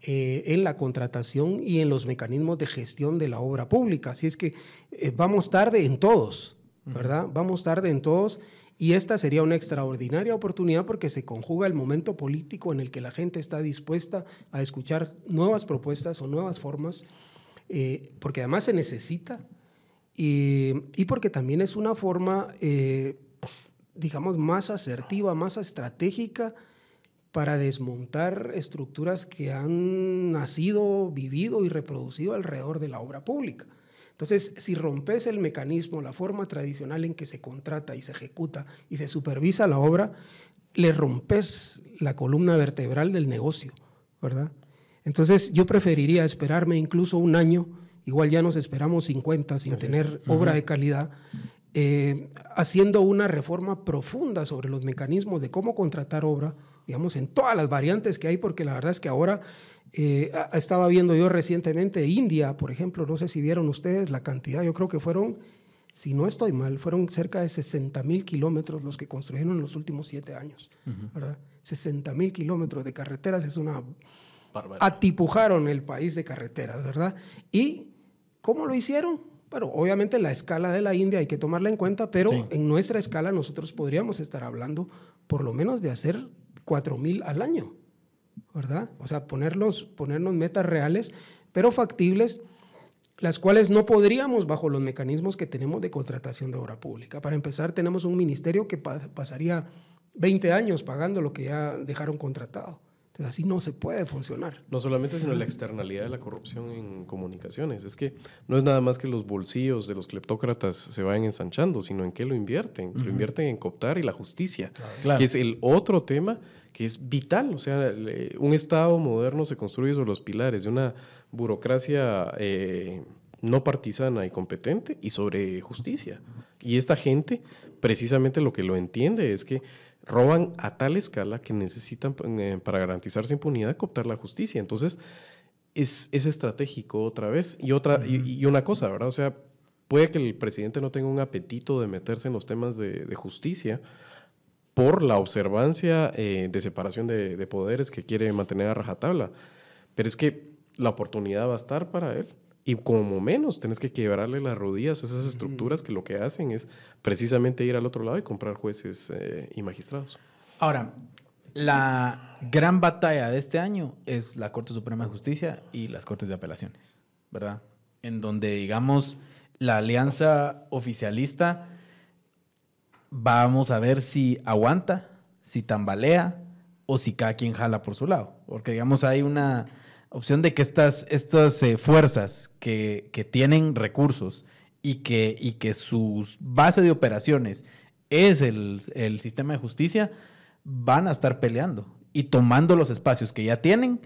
eh, en la contratación y en los mecanismos de gestión de la obra pública. Así es que eh, vamos tarde en todos, ¿verdad? Vamos tarde en todos y esta sería una extraordinaria oportunidad porque se conjuga el momento político en el que la gente está dispuesta a escuchar nuevas propuestas o nuevas formas, eh, porque además se necesita y, porque también es una forma, eh, digamos, más asertiva, más estratégica para desmontar estructuras que han nacido, vivido y reproducido alrededor de la obra pública. Entonces, si rompes el mecanismo, la forma tradicional en que se contrata y se ejecuta y se supervisa la obra, le rompes la columna vertebral del negocio, ¿verdad? Entonces, yo preferiría esperarme incluso un año, igual ya nos esperamos 50 sin tener obra de calidad, eh, haciendo una reforma profunda sobre los mecanismos de cómo contratar obra, digamos, en todas las variantes que hay, porque la verdad es que ahora eh, estaba viendo yo recientemente India, por ejemplo, no sé si vieron ustedes la cantidad, yo creo que fueron, si no estoy mal, fueron cerca de 60 mil kilómetros los que construyeron en los últimos siete años, ¿verdad? 60 mil kilómetros de carreteras es una... Atipujaron el país de carreteras, ¿verdad? ¿Y cómo lo hicieron? Bueno, obviamente la escala de la India hay que tomarla en cuenta, pero en nuestra escala nosotros podríamos estar hablando por lo menos de hacer 4 mil al año. ¿Verdad? O sea, ponernos, ponernos metas reales, pero factibles, las cuales no podríamos bajo los mecanismos que tenemos de contratación de obra pública. Para empezar, tenemos un ministerio que pasaría 20 años pagando lo que ya dejaron contratado. Entonces, así no se puede funcionar. No solamente, sino la externalidad de la corrupción en comunicaciones. Es que no es nada más que los bolsillos de los cleptócratas se vayan ensanchando, sino en qué lo invierten. Lo invierten en cooptar y la justicia, que es el otro tema que es vital. O sea, un Estado moderno se construye sobre los pilares de una burocracia eh, no partisana y competente y sobre justicia. Y esta gente, precisamente lo que lo entiende es que roban a tal escala que necesitan, eh, para garantizarse impunidad, cooptar la justicia. Entonces, es, es estratégico otra vez. Y, otra, y, una cosa, ¿verdad? O sea, puede que el presidente no tenga un apetito de meterse en los temas de, de justicia, por la observancia eh, de separación de, poderes que quiere mantener a rajatabla. Pero es que la oportunidad va a estar para él. Y como menos, tenés que quebrarle las rodillas a esas estructuras que lo que hacen es precisamente ir al otro lado y comprar jueces eh, y magistrados. Ahora, la gran batalla de este año es la Corte Suprema de Justicia y las Cortes de Apelaciones, ¿verdad? En donde, digamos, la alianza oficialista vamos a ver si aguanta, si tambalea o si cada quien jala por su lado. Porque, digamos, hay una opción de que estas, estas eh, fuerzas que, tienen recursos y que, y que su base de operaciones es el, sistema de justicia, van a estar peleando y tomando los espacios que ya tienen,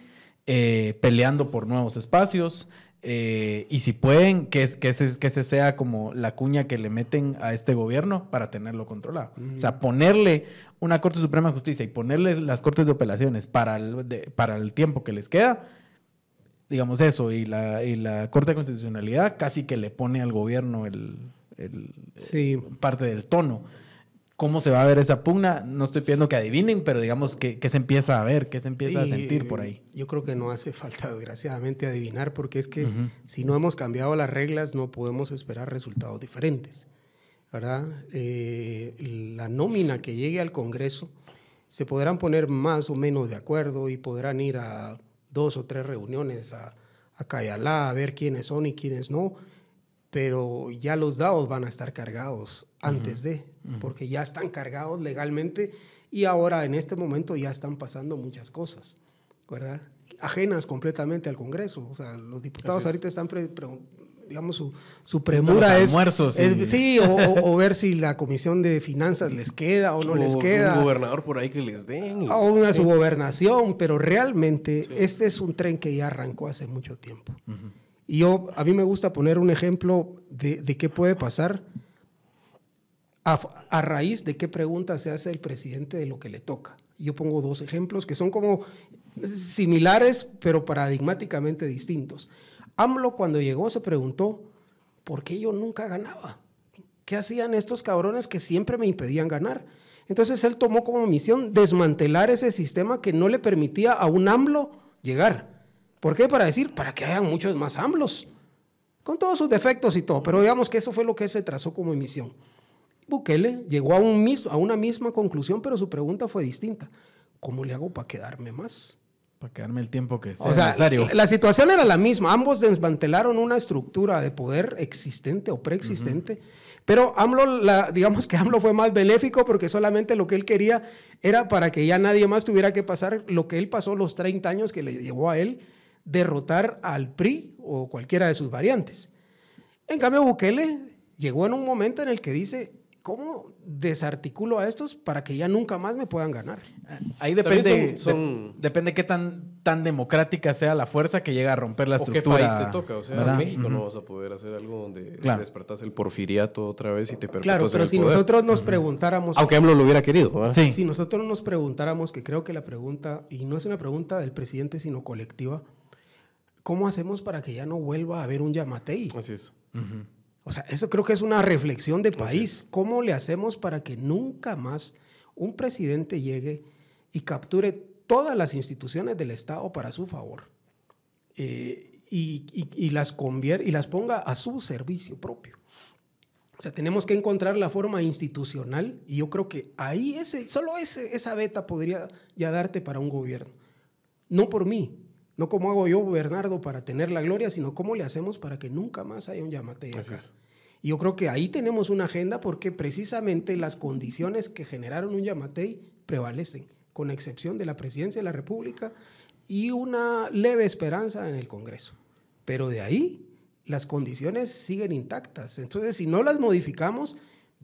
eh, peleando por nuevos espacios, eh, y si pueden, que, que, ese, que ese sea como la cuña que le meten a este gobierno para tenerlo controlado. O sea, ponerle una Corte Suprema de Justicia y ponerle las Cortes de Apelaciones para el, para el tiempo que les queda, digamos eso, y la, y la Corte de Constitucionalidad casi que le pone al gobierno el, el parte del tono cómo se va a ver esa pugna. No estoy pidiendo que adivinen, pero digamos que, se empieza a ver, que se empieza a sentir por ahí. Yo creo que no hace falta, desgraciadamente, adivinar, porque es que si no hemos cambiado las reglas, no podemos esperar resultados diferentes. ¿verdad? Eh, la nómina que llegue al Congreso se podrán poner más o menos de acuerdo y podrán ir a dos o tres reuniones a, a Cayalá a ver quiénes son y quiénes no pero ya los dados van a estar cargados antes de, porque ya están cargados legalmente y ahora en este momento ya están pasando muchas cosas, ¿verdad? ajenas completamente al Congreso. O sea, los diputados ahorita están, pre- pre- digamos, su, su premura es, almuerzos es- y- sí, o, o- o ver si la Comisión de Finanzas les queda o no les O queda. Un gobernador por ahí que les den. y- a una sí. subgobernación, pero realmente Sí. este es un tren que ya arrancó hace mucho tiempo. Y yo, a mí me gusta poner un ejemplo de, de qué puede pasar a, a raíz de qué pregunta se hace el presidente de lo que le toca. Y yo pongo dos ejemplos que son como similares, pero paradigmáticamente distintos. AMLO cuando llegó se preguntó, ¿por qué yo nunca ganaba? ¿Qué hacían estos cabrones que siempre me impedían ganar? Entonces él tomó como misión desmantelar ese sistema que no le permitía a un AMLO llegar. ¿Por qué? Para decir, para que hayan muchos más AMLOs, con todos sus defectos y todo, pero digamos que eso fue lo que se trazó como misión. Bukele llegó a, un a una misma conclusión, pero su pregunta fue distinta. ¿Cómo le hago para quedarme más? Para quedarme el tiempo que sea O sea, necesario. la situación era la misma. Ambos desmantelaron una estructura de poder existente o preexistente. Pero AMLO, la- digamos que AMLO fue más benéfico porque solamente lo que él quería era para que ya nadie más tuviera que pasar lo que él pasó los 30 años que le llevó a él derrotar al PRI o cualquiera de sus variantes. En cambio, Bukele llegó en un momento en el que dice, ¿cómo desarticulo a estos para que ya nunca más me puedan ganar? Ahí depende, son- son- de- depende qué tan, tan democrática sea la fuerza que llega a romper la ¿O qué estructura. país te toca? O sea, ¿verdad? en México no vas a poder hacer algo donde Claro. despertas el porfiriato otra vez y te perpetúas Claro, en pero el si poder. nosotros nos preguntáramos... Aunque AMLO lo hubiera querido. ¿verdad? Sí. Si nosotros nos preguntáramos, que creo que la pregunta, y no es una pregunta del presidente, sino colectiva, ¿cómo hacemos para que ya no vuelva a haber un Yamatei? Así es. Ujú. O sea, eso creo que es una reflexión de país. ¿Cómo le hacemos para que nunca más un presidente llegue y capture todas las instituciones del Estado para su favor? Eh, y, y- y las y las ponga a su servicio propio. O sea, tenemos que encontrar la forma institucional y yo creo que ahí ese, solo ese, esa beta podría ya darte para un gobierno. No por mí, no como hago yo, Bernardo, para tener la gloria, sino cómo le hacemos para que nunca más haya un Así acá. Y yo creo que ahí tenemos una agenda porque precisamente las condiciones que generaron un Yamatei prevalecen, con excepción de la presidencia de la República y una leve esperanza en el Congreso. Pero de ahí las condiciones siguen intactas. Entonces, si no las modificamos,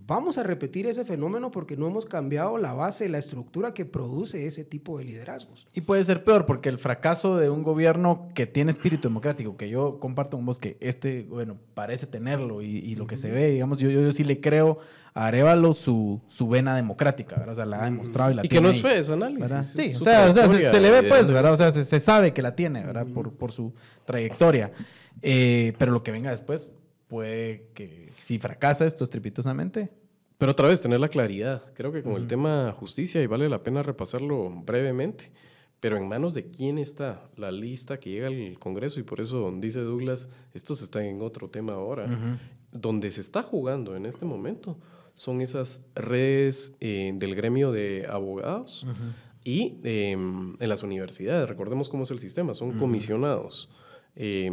vamos a repetir ese fenómeno porque no hemos cambiado la base, la estructura que produce ese tipo de liderazgos. Y puede ser peor, porque el fracaso de un gobierno que tiene espíritu democrático, que yo comparto con vos que este, bueno, parece tenerlo y, y lo que se ve, digamos, yo, yo, yo sí le creo a Arevalo su, su vena democrática, ¿verdad? O sea, la ha demostrado y la Y que tiene no es ahí, fe, es análisis. ¿verdad? Sí, o sea, o sea, se, le ve pues, ¿verdad? O sea, se, se sabe que la tiene, ¿verdad? Por, por su trayectoria. Eh, pero lo que venga después puede que, si fracasa esto estrepitosamente, Pero otra vez, tener la claridad. Creo que con el tema justicia, y vale la pena repasarlo brevemente, pero en manos de quién está la lista que llega al Congreso, y por eso dice Douglas, estos están en otro tema ahora, donde se está jugando en este momento son esas redes eh, del gremio de abogados y eh, en las universidades. Recordemos cómo es el sistema, son comisionados. Eh,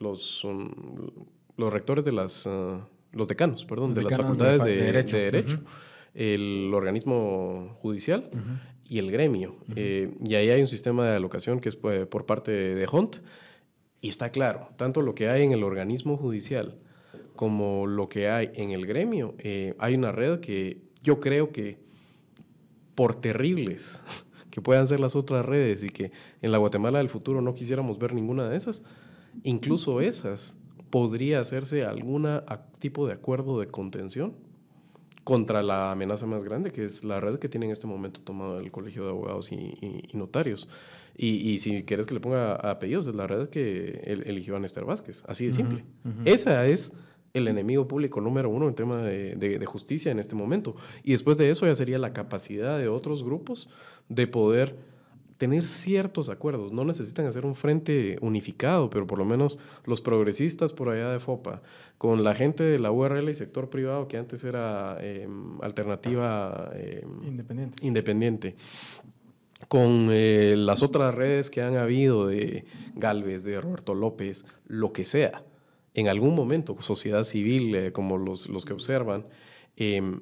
los, son los rectores de las, ah, los decanos, perdón, Los de las decanos de facultades fa- de, de derecho, derecho. de derecho, el organismo judicial y el gremio. Eh, y ahí hay un sistema de alocación que es pues, por parte de Hunt. Y está claro, tanto lo que hay en el organismo judicial como lo que hay en el gremio, eh, hay una red que yo creo que por terribles que puedan ser las otras redes y que en la Guatemala del futuro no quisiéramos ver ninguna de esas, incluso esas podría hacerse algún tipo de acuerdo de contención contra la amenaza más grande, que es la red que tiene en este momento tomado el Colegio de Abogados y, y- y Notarios. Y, y si quieres que le ponga apellidos, es la red que el- eligió a Néstor Vázquez. Así de simple. Esa es el enemigo público número uno en tema de, de- de justicia en este momento. Y después de eso ya sería la capacidad de otros grupos de poder tener ciertos acuerdos. No necesitan hacer un frente unificado, pero por lo menos los progresistas por allá de FOPA, con la gente de la URL y sector privado, que antes era eh, alternativa eh, independiente. independiente, con eh, las otras redes que han habido de Galvez, de Roberto López, lo que sea, en algún momento, sociedad civil, eh, como los, los que observan, em,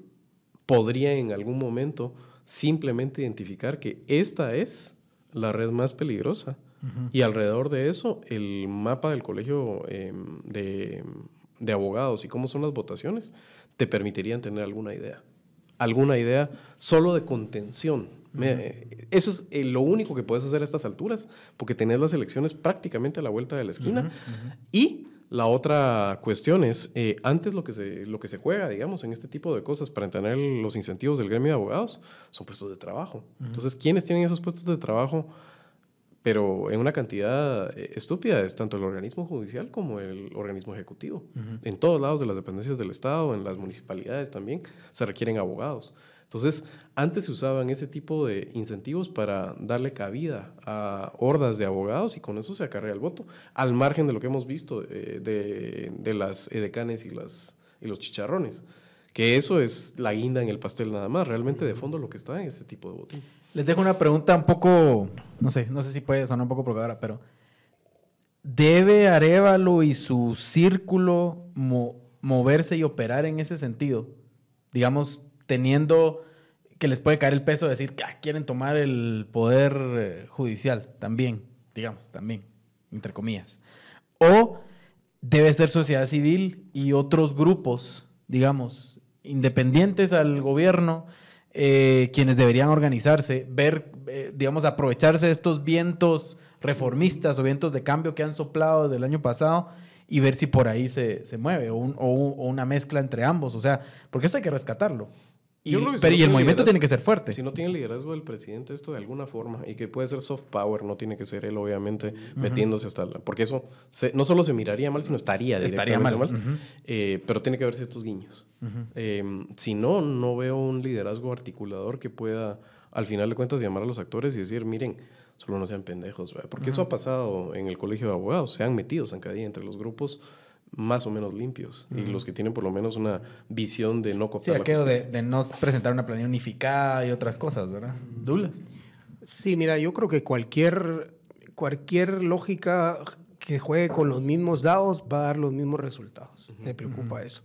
podría en algún momento simplemente identificar que esta es la red más peligrosa Y alrededor de eso, el mapa del colegio em, de, de abogados y cómo son las votaciones te permitirían tener alguna idea. Alguna idea solo de contención. Eso es eh, lo único que puedes hacer a estas alturas, porque tenés las elecciones prácticamente a la vuelta de la esquina. Y la otra cuestión es, eh, antes lo que, se, lo que se juega, digamos, en este tipo de cosas para tener los incentivos del gremio de abogados son puestos de trabajo. Entonces, ¿quiénes tienen esos puestos de trabajo? Pero en una cantidad eh, estúpida es tanto el organismo judicial como el organismo ejecutivo. En todos lados de las dependencias del Estado, en las municipalidades también, se requieren abogados. Entonces, antes se usaban ese tipo de incentivos para darle cabida a hordas de abogados y con eso se acarrea el voto, al margen de lo que hemos visto eh, de, de las edecanes y, las, y los chicharrones. Que eso es la guinda en el pastel nada más. Realmente de fondo lo que está en ese tipo de voto. Les dejo una pregunta un poco, no sé, no sé si puede sonar un poco provocadora, pero ¿debe Arevalo y su círculo mo- moverse y operar en ese sentido? Digamos, teniendo que les puede caer el peso de decir que ah, quieren tomar el poder eh, judicial también, digamos, también, entre comillas. O debe ser sociedad civil y otros grupos, digamos, independientes al gobierno, eh, quienes deberían organizarse, ver, eh, digamos, aprovecharse de estos vientos reformistas o vientos de cambio que han soplado desde el año pasado y ver si por ahí se, se mueve o, un- o un- o una mezcla entre ambos. O sea, porque eso hay que rescatarlo. Y, Yo creo que si pero, no y el movimiento tiene que ser fuerte. Si no tiene liderazgo del presidente, esto de alguna forma, y que puede ser soft power, no tiene que ser él, obviamente, metiéndose hasta la. Porque eso se- no solo se miraría mal, sino estaría Estaría mal. Ujú. Eh, pero tiene que haber ciertos guiños. Eh, si no, no veo un liderazgo articulador que pueda, al final de cuentas, llamar a los actores y decir, miren, solo no sean pendejos, ¿verdad? porque eso ha pasado en el colegio de abogados, se han metido zancadilla entre los grupos más o menos limpios y los que tienen por lo menos una visión de no Sí, la aquello de, no presentar una planilla unificada y otras cosas, ¿verdad? Dulas. Sí, mira, yo creo que cualquier, cualquier lógica que juegue con los mismos dados va a dar los mismos resultados. Me preocupa eso.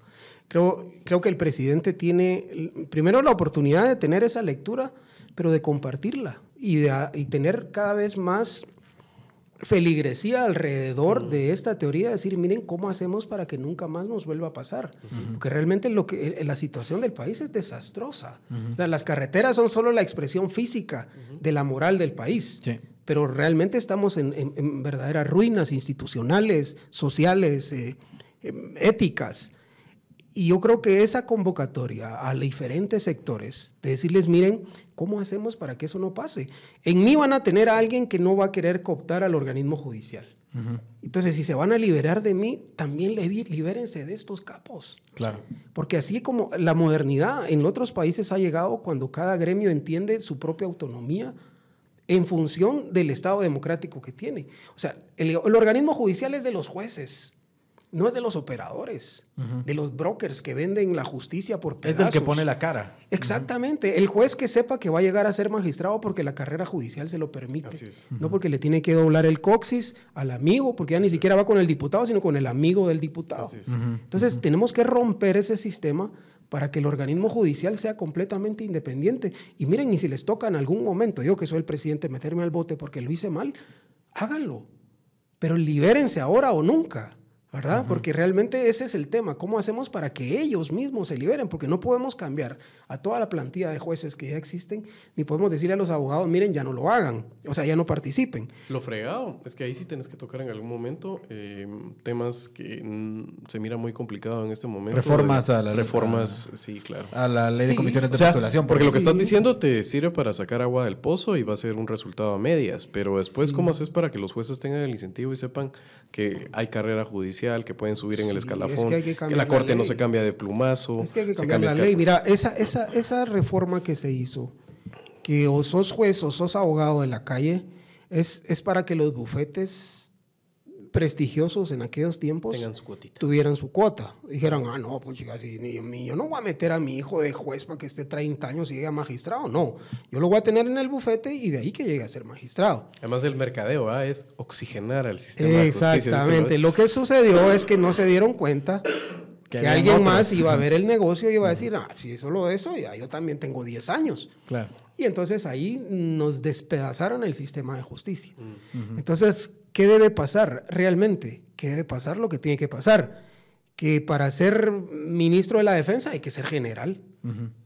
Creo, creo que el presidente tiene, primero, la oportunidad de tener esa lectura, pero de compartirla y, de, y tener cada vez más feligresía alrededor de esta teoría, decir, miren cómo hacemos para que nunca más nos vuelva a pasar. Porque realmente lo que, eh, la situación del país es desastrosa. O sea, las carreteras son solo la expresión física de la moral del país. Sí. Pero realmente estamos en, en- en verdaderas ruinas institucionales, sociales, eh, em, éticas. Y yo creo que esa convocatoria a diferentes sectores, de decirles, miren, ¿cómo hacemos para que eso no pase? En mí van a tener a alguien que no va a querer cooptar al organismo judicial. Entonces, si se van a liberar de mí, también libérense de estos capos. Claro. Porque así como la modernidad en otros países ha llegado cuando cada gremio entiende su propia autonomía en función del Estado democrático que tiene. O sea, el, el organismo judicial es de los jueces, no es de los operadores, de los brokers que venden la justicia por Es pedazos. el que pone la cara. Exactamente. El juez que sepa que va a llegar a ser magistrado porque la carrera judicial se lo permite. Así es. No porque le tiene que doblar el coxis al amigo, porque ya ni siquiera va con el diputado, sino con el amigo del diputado. Así es. Entonces, tenemos que romper ese sistema para que el organismo judicial sea completamente independiente. Y miren, y si les toca en algún momento, yo que soy el presidente, meterme al bote porque lo hice mal, háganlo. Pero libérense ahora o nunca. ¿Verdad? Porque realmente ese es el tema. ¿Cómo hacemos para que ellos mismos se liberen? Porque no podemos cambiar a toda la plantilla de jueces que ya existen, ni podemos decirle a los abogados, miren, ya no lo hagan, o sea, ya no participen. Lo fregado es que ahí sí tienes que tocar en algún momento eh, temas que mm, se mira muy complicado en este momento. Reformas de- a la- Reformas, sí, claro. A la ley de Sí, comisiones de O sea, postulación. porque lo que Sí. estás diciendo te sirve para sacar agua del pozo y va a ser un resultado a medias, pero después, ¿cómo haces para que los jueces tengan el incentivo y sepan que hay carrera judicial, que pueden subir en el Sí, escalafón, es que hay que que, la la corte no ley. se cambia de plumazo? Es que hay que cambiar la ley. Mira, esa, esa, esa reforma que se hizo, que o sos juez o sos abogado en la calle, es, es para que los bufetes prestigiosos en aquellos tiempos su tuvieran su cuota. Dijeran, ah, no, pues chicas, ni- yo no voy a meter a mi hijo de juez para que esté 30 años y llegue a magistrado. No, yo lo voy a tener en el bufete y de ahí que llegue a ser magistrado. Además, el mercadeo ¿ah? es oxigenar al sistema de justicia. Exactamente. Lo que sucedió es que no se dieron cuenta Que, alguien más iba a ver el negocio y iba a decir, ah, si es solo eso, ya yo también tengo 10 años. Claro. Y entonces ahí nos despedazaron el sistema de justicia. Entonces, ¿qué debe pasar realmente? ¿Qué debe pasar? Lo que tiene que pasar. Que para ser ministro de la defensa hay que ser general,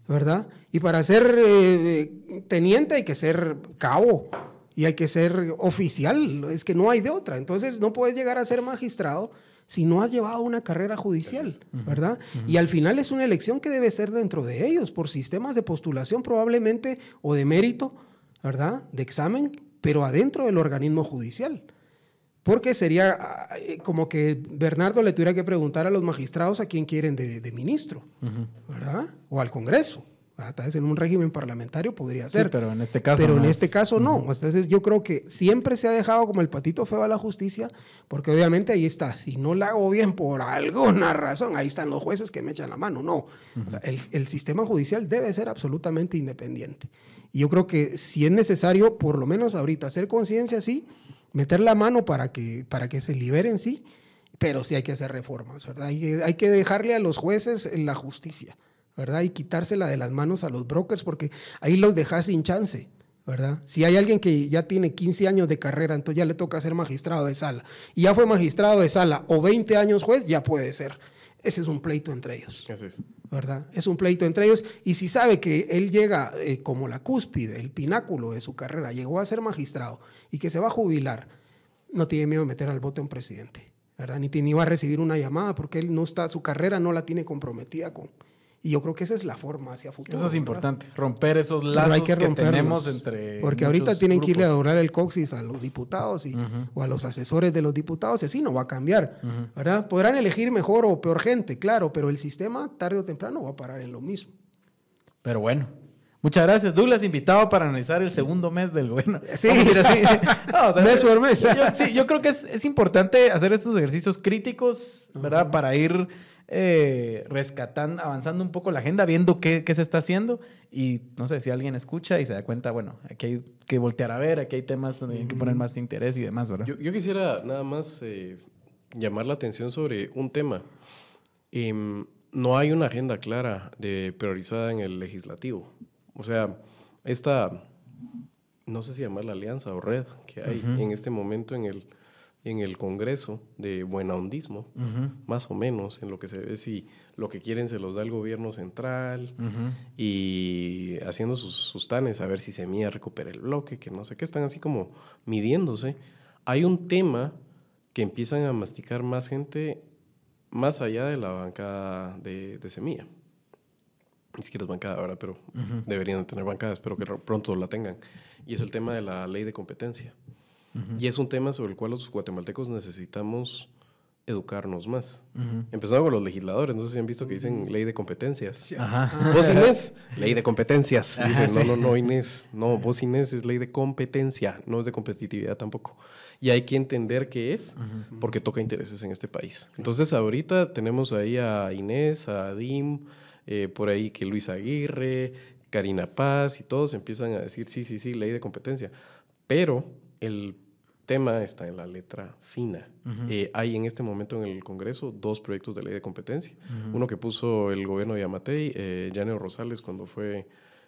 ¿verdad? Y para ser eh, teniente hay que ser cabo y hay que ser oficial. Es que no hay de otra. Entonces, no puedes llegar a ser magistrado si no has llevado una carrera judicial, ¿verdad? Y al final es una elección que debe ser dentro de ellos, por sistemas de postulación probablemente o de mérito, ¿verdad? De examen, pero adentro del organismo judicial. Porque sería ah, eh, como que Bernardo le tuviera que preguntar a los magistrados a quién quieren de, ministro, ¿verdad? O al Congreso. Tal vez en un régimen parlamentario podría ser. Sí, pero en este caso Pero en este caso no. Entonces yo creo que siempre se ha dejado como el patito feo a la justicia, porque obviamente ahí está. Si no la hago bien por alguna razón, ahí están los jueces que me echan la mano. No. el, el, sistema judicial debe ser absolutamente independiente. Y yo creo que si es necesario, por lo menos ahorita, hacer conciencia, sí, meter la mano para que, para que se liberen, sí, pero sí hay que hacer reformas, ¿verdad? Hay, hay que dejarle a los jueces la justicia. ¿verdad? Y quitársela de las manos a los brokers porque ahí los dejas sin chance, ¿verdad? Si hay alguien que ya tiene 15 años de carrera, entonces ya le toca ser magistrado de sala. Y ya fue magistrado de sala o 20 años juez, ya puede ser. Ese es un pleito entre ellos. es. ¿Verdad? Es un pleito entre ellos. Y si sabe que él llega eh, como la cúspide, el pináculo de su carrera, llegó a ser magistrado y que se va a jubilar, no tiene miedo de meter al bote a un presidente. ¿verdad? Ni, ni va a recibir una llamada porque él no está, su carrera no la tiene comprometida con, y yo creo que esa es la forma hacia futuro. Eso es importante, romper esos lazos que, tenemos entre. Porque ahorita tienen que irle a adorar el coxis a los diputados y, o a los asesores de los diputados, y así no va a cambiar. ¿verdad? Podrán elegir mejor o peor gente, claro, pero el sistema tarde o temprano va a parar en lo mismo. Pero bueno, Muchas gracias. Douglas, invitado para analizar el segundo mes del gobierno. Sí, así. mes por mes. Yo, sí, yo creo que es, es, importante hacer estos ejercicios críticos, ¿verdad? Para ir eh, rescatando, avanzando un poco la agenda, viendo qué, se está haciendo y no sé si alguien escucha y se da cuenta, bueno, aquí hay que voltear a ver, aquí hay temas donde hay que poner más interés y demás, ¿verdad? Yo, quisiera nada más eh, llamar la atención sobre un tema. Em, no hay una agenda clara de priorizada en el legislativo. O sea, esta, no sé si llamarla alianza o red que hay en este momento en el en el Congreso de buenahondismo, más o menos, en lo que se ve si lo que quieren se los da el gobierno central y haciendo sus, sus, tanes a ver si se mía recupera el bloque, que no sé qué, están así como midiéndose. Hay un tema que empiezan a masticar más gente más allá de la bancada de, de semilla. Ni siquiera es bancada ahora, pero deberían tener bancada, espero que pronto la tengan. Y es el tema de la ley de competencia. Y es un tema sobre el cual los guatemaltecos necesitamos educarnos más. Empezando con los legisladores, no sé si han visto que dicen ley de competencias. Ajá. Vos Inés, ley de competencias. Dicen, no, no, no, Inés, no, vos Inés es ley de competencia, no es de competitividad tampoco. Y hay que entender qué es, porque toca intereses en este país. Entonces ahorita tenemos ahí a Inés, a Dim, eh, por ahí que Luis Aguirre, Karina Paz y todos empiezan a decir, sí, sí, sí, ley de competencia. Pero el tema está en la letra fina. Eh, hay en este momento en el Congreso dos proyectos de ley de competencia. Uno que puso el gobierno de Yamatei, eh, Rosales, cuando fue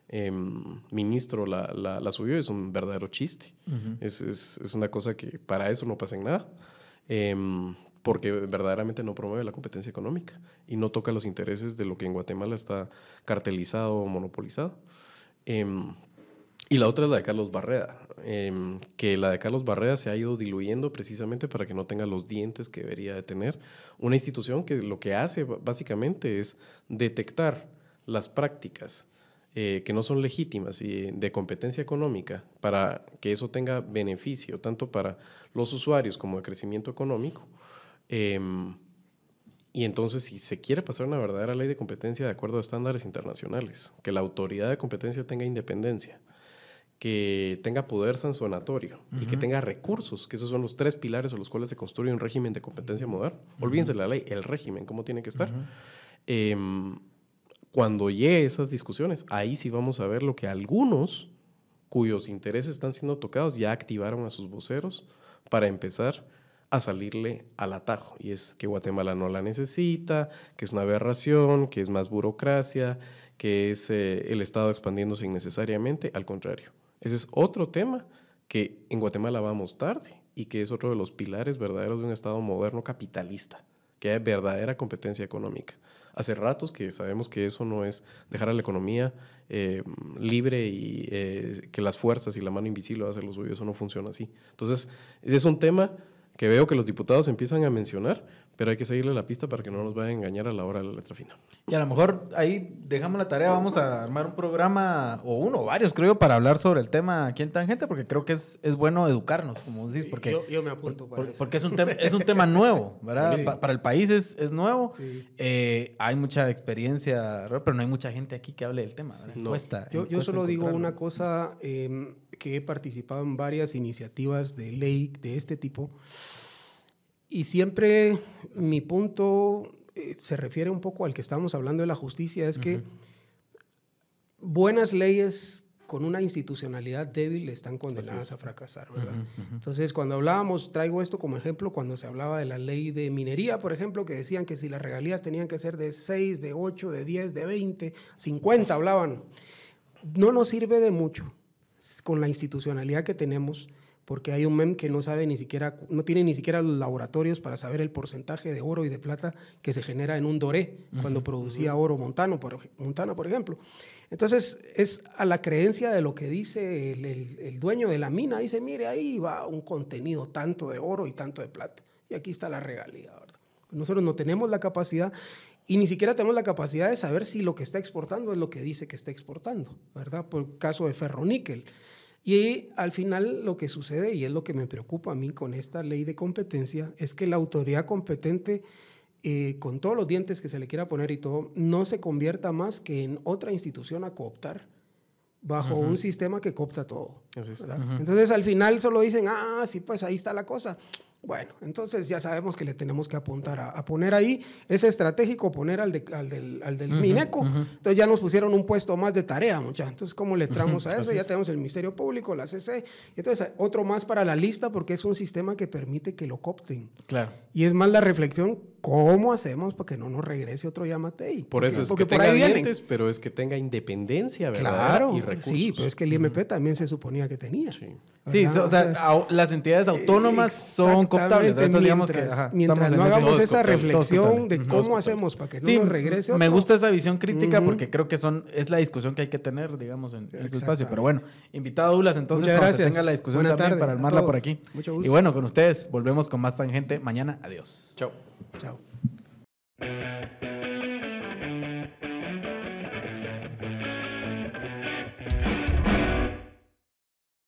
em, ministro, la, la, subió. Es un verdadero chiste. es, es, es, una cosa que para eso no pasa en nada. Em, porque verdaderamente no promueve la competencia económica y no toca los intereses de lo que en Guatemala está cartelizado o monopolizado. Em, y la otra es la de Carlos Barreda, em, que la de Carlos Barreda se ha ido diluyendo precisamente para que no tenga los dientes que debería de tener. Una institución que lo que hace básicamente es detectar las prácticas eh, que no son legítimas y de competencia económica para que eso tenga beneficio tanto para los usuarios como de crecimiento económico. Em, y entonces, si se quiere pasar una verdadera ley de competencia de acuerdo a estándares internacionales, que la autoridad de competencia tenga independencia, que tenga poder sancionatorio y que tenga recursos, que esos son los tres pilares a los cuales se construye un régimen de competencia moderno. Olvídense la ley, el régimen, cómo tiene que estar. Em, cuando llegue esas discusiones, ahí sí vamos a ver lo que algunos cuyos intereses están siendo tocados ya activaron a sus voceros para empezar a salirle al atajo. Y es que Guatemala no la necesita, que es una aberración, que es más burocracia, que es eh, el Estado expandiéndose innecesariamente. Al contrario, ese es otro tema que en Guatemala vamos tarde y que es otro de los pilares verdaderos de un Estado moderno capitalista, que hay verdadera competencia económica. Hace ratos que sabemos que eso no es dejar a la economía eh, libre y eh, que las fuerzas y la mano invisible va a hacer lo suyo, eso no funciona así. Entonces, es un tema que veo que los diputados empiezan a mencionar, pero hay que seguirle la pista para que no nos vayan a engañar a la hora de la letra fina. Y a lo mejor ahí dejamos la tarea, vamos a armar un programa, o uno o varios, creo, para hablar sobre el tema aquí en Tangente, porque creo que es, es bueno educarnos, como decís, porque, yo, me apunto para eso. porque es un, tema, es un tema nuevo, ¿verdad? para el país es, es nuevo. Eh, hay mucha experiencia, pero no hay mucha gente aquí que hable del tema. No. yo, yo solo digo una cosa, em, que he participado en varias iniciativas de ley de este tipo. Y siempre mi punto eh, se refiere un poco al que estábamos hablando de la justicia, es que buenas leyes con una institucionalidad débil están condenadas a fracasar, ¿verdad? Entonces, cuando hablábamos, traigo esto como ejemplo, cuando se hablaba de la ley de minería, por ejemplo, que decían que si las regalías tenían que ser de 6, de 8, de 10, de 20, 50 hablaban, no nos sirve de mucho con la institucionalidad que tenemos porque hay un MEM que no sabe ni siquiera, no tiene ni siquiera los laboratorios para saber el porcentaje de oro y de plata que se genera en un doré cuando producía oro montano, por, montana, por ejemplo. Entonces, es a la creencia de lo que dice el, dueño de la mina. Dice, mire, ahí va un contenido tanto de oro y tanto de plata. Y aquí está la regalía, Nosotros no tenemos la capacidad y ni siquiera tenemos la capacidad de saber si lo que está exportando es lo que dice que está exportando, ¿verdad? Por el caso de ferroníquel. Y al final lo que sucede, y es lo que me preocupa a mí con esta ley de competencia, es que la autoridad competente, eh, con todos los dientes que se le quiera poner y todo, no se convierta más que en otra institución a cooptar bajo un sistema que coopta todo. Entonces al final solo dicen, ah, sí, pues ahí está la cosa. Bueno, entonces ya sabemos que le tenemos que apuntar a, poner ahí, es estratégico poner al, al del, al del Mineco. Entonces ya nos pusieron un puesto más de tarea, muchachos. Entonces, ¿cómo le entramos a eso? Ya tenemos el Ministerio Público, la CC. Entonces, otro más para la lista porque es un sistema que permite que lo copten. Claro. Y es más la reflexión, ¿cómo hacemos para que no nos regrese otro Yamatei? Por eso es que tenga dientes, pero es que tenga independencia, ¿verdad? Claro, y recursos. sí, pero es que el IMP también se suponía que tenía. Sí, sí o sea, las entidades autónomas son mientras, no hagamos esa reflexión de cómo hacemos para que no nos regrese Me gusta esa visión crítica porque creo que son es la discusión que hay que tener, digamos, en, este espacio. Pero bueno, invitado a Douglas, entonces, cuando se tenga la discusión también para armarla por aquí. Mucho gusto. Y bueno, con ustedes volvemos con más tangente mañana. Adiós. Chao. Chao.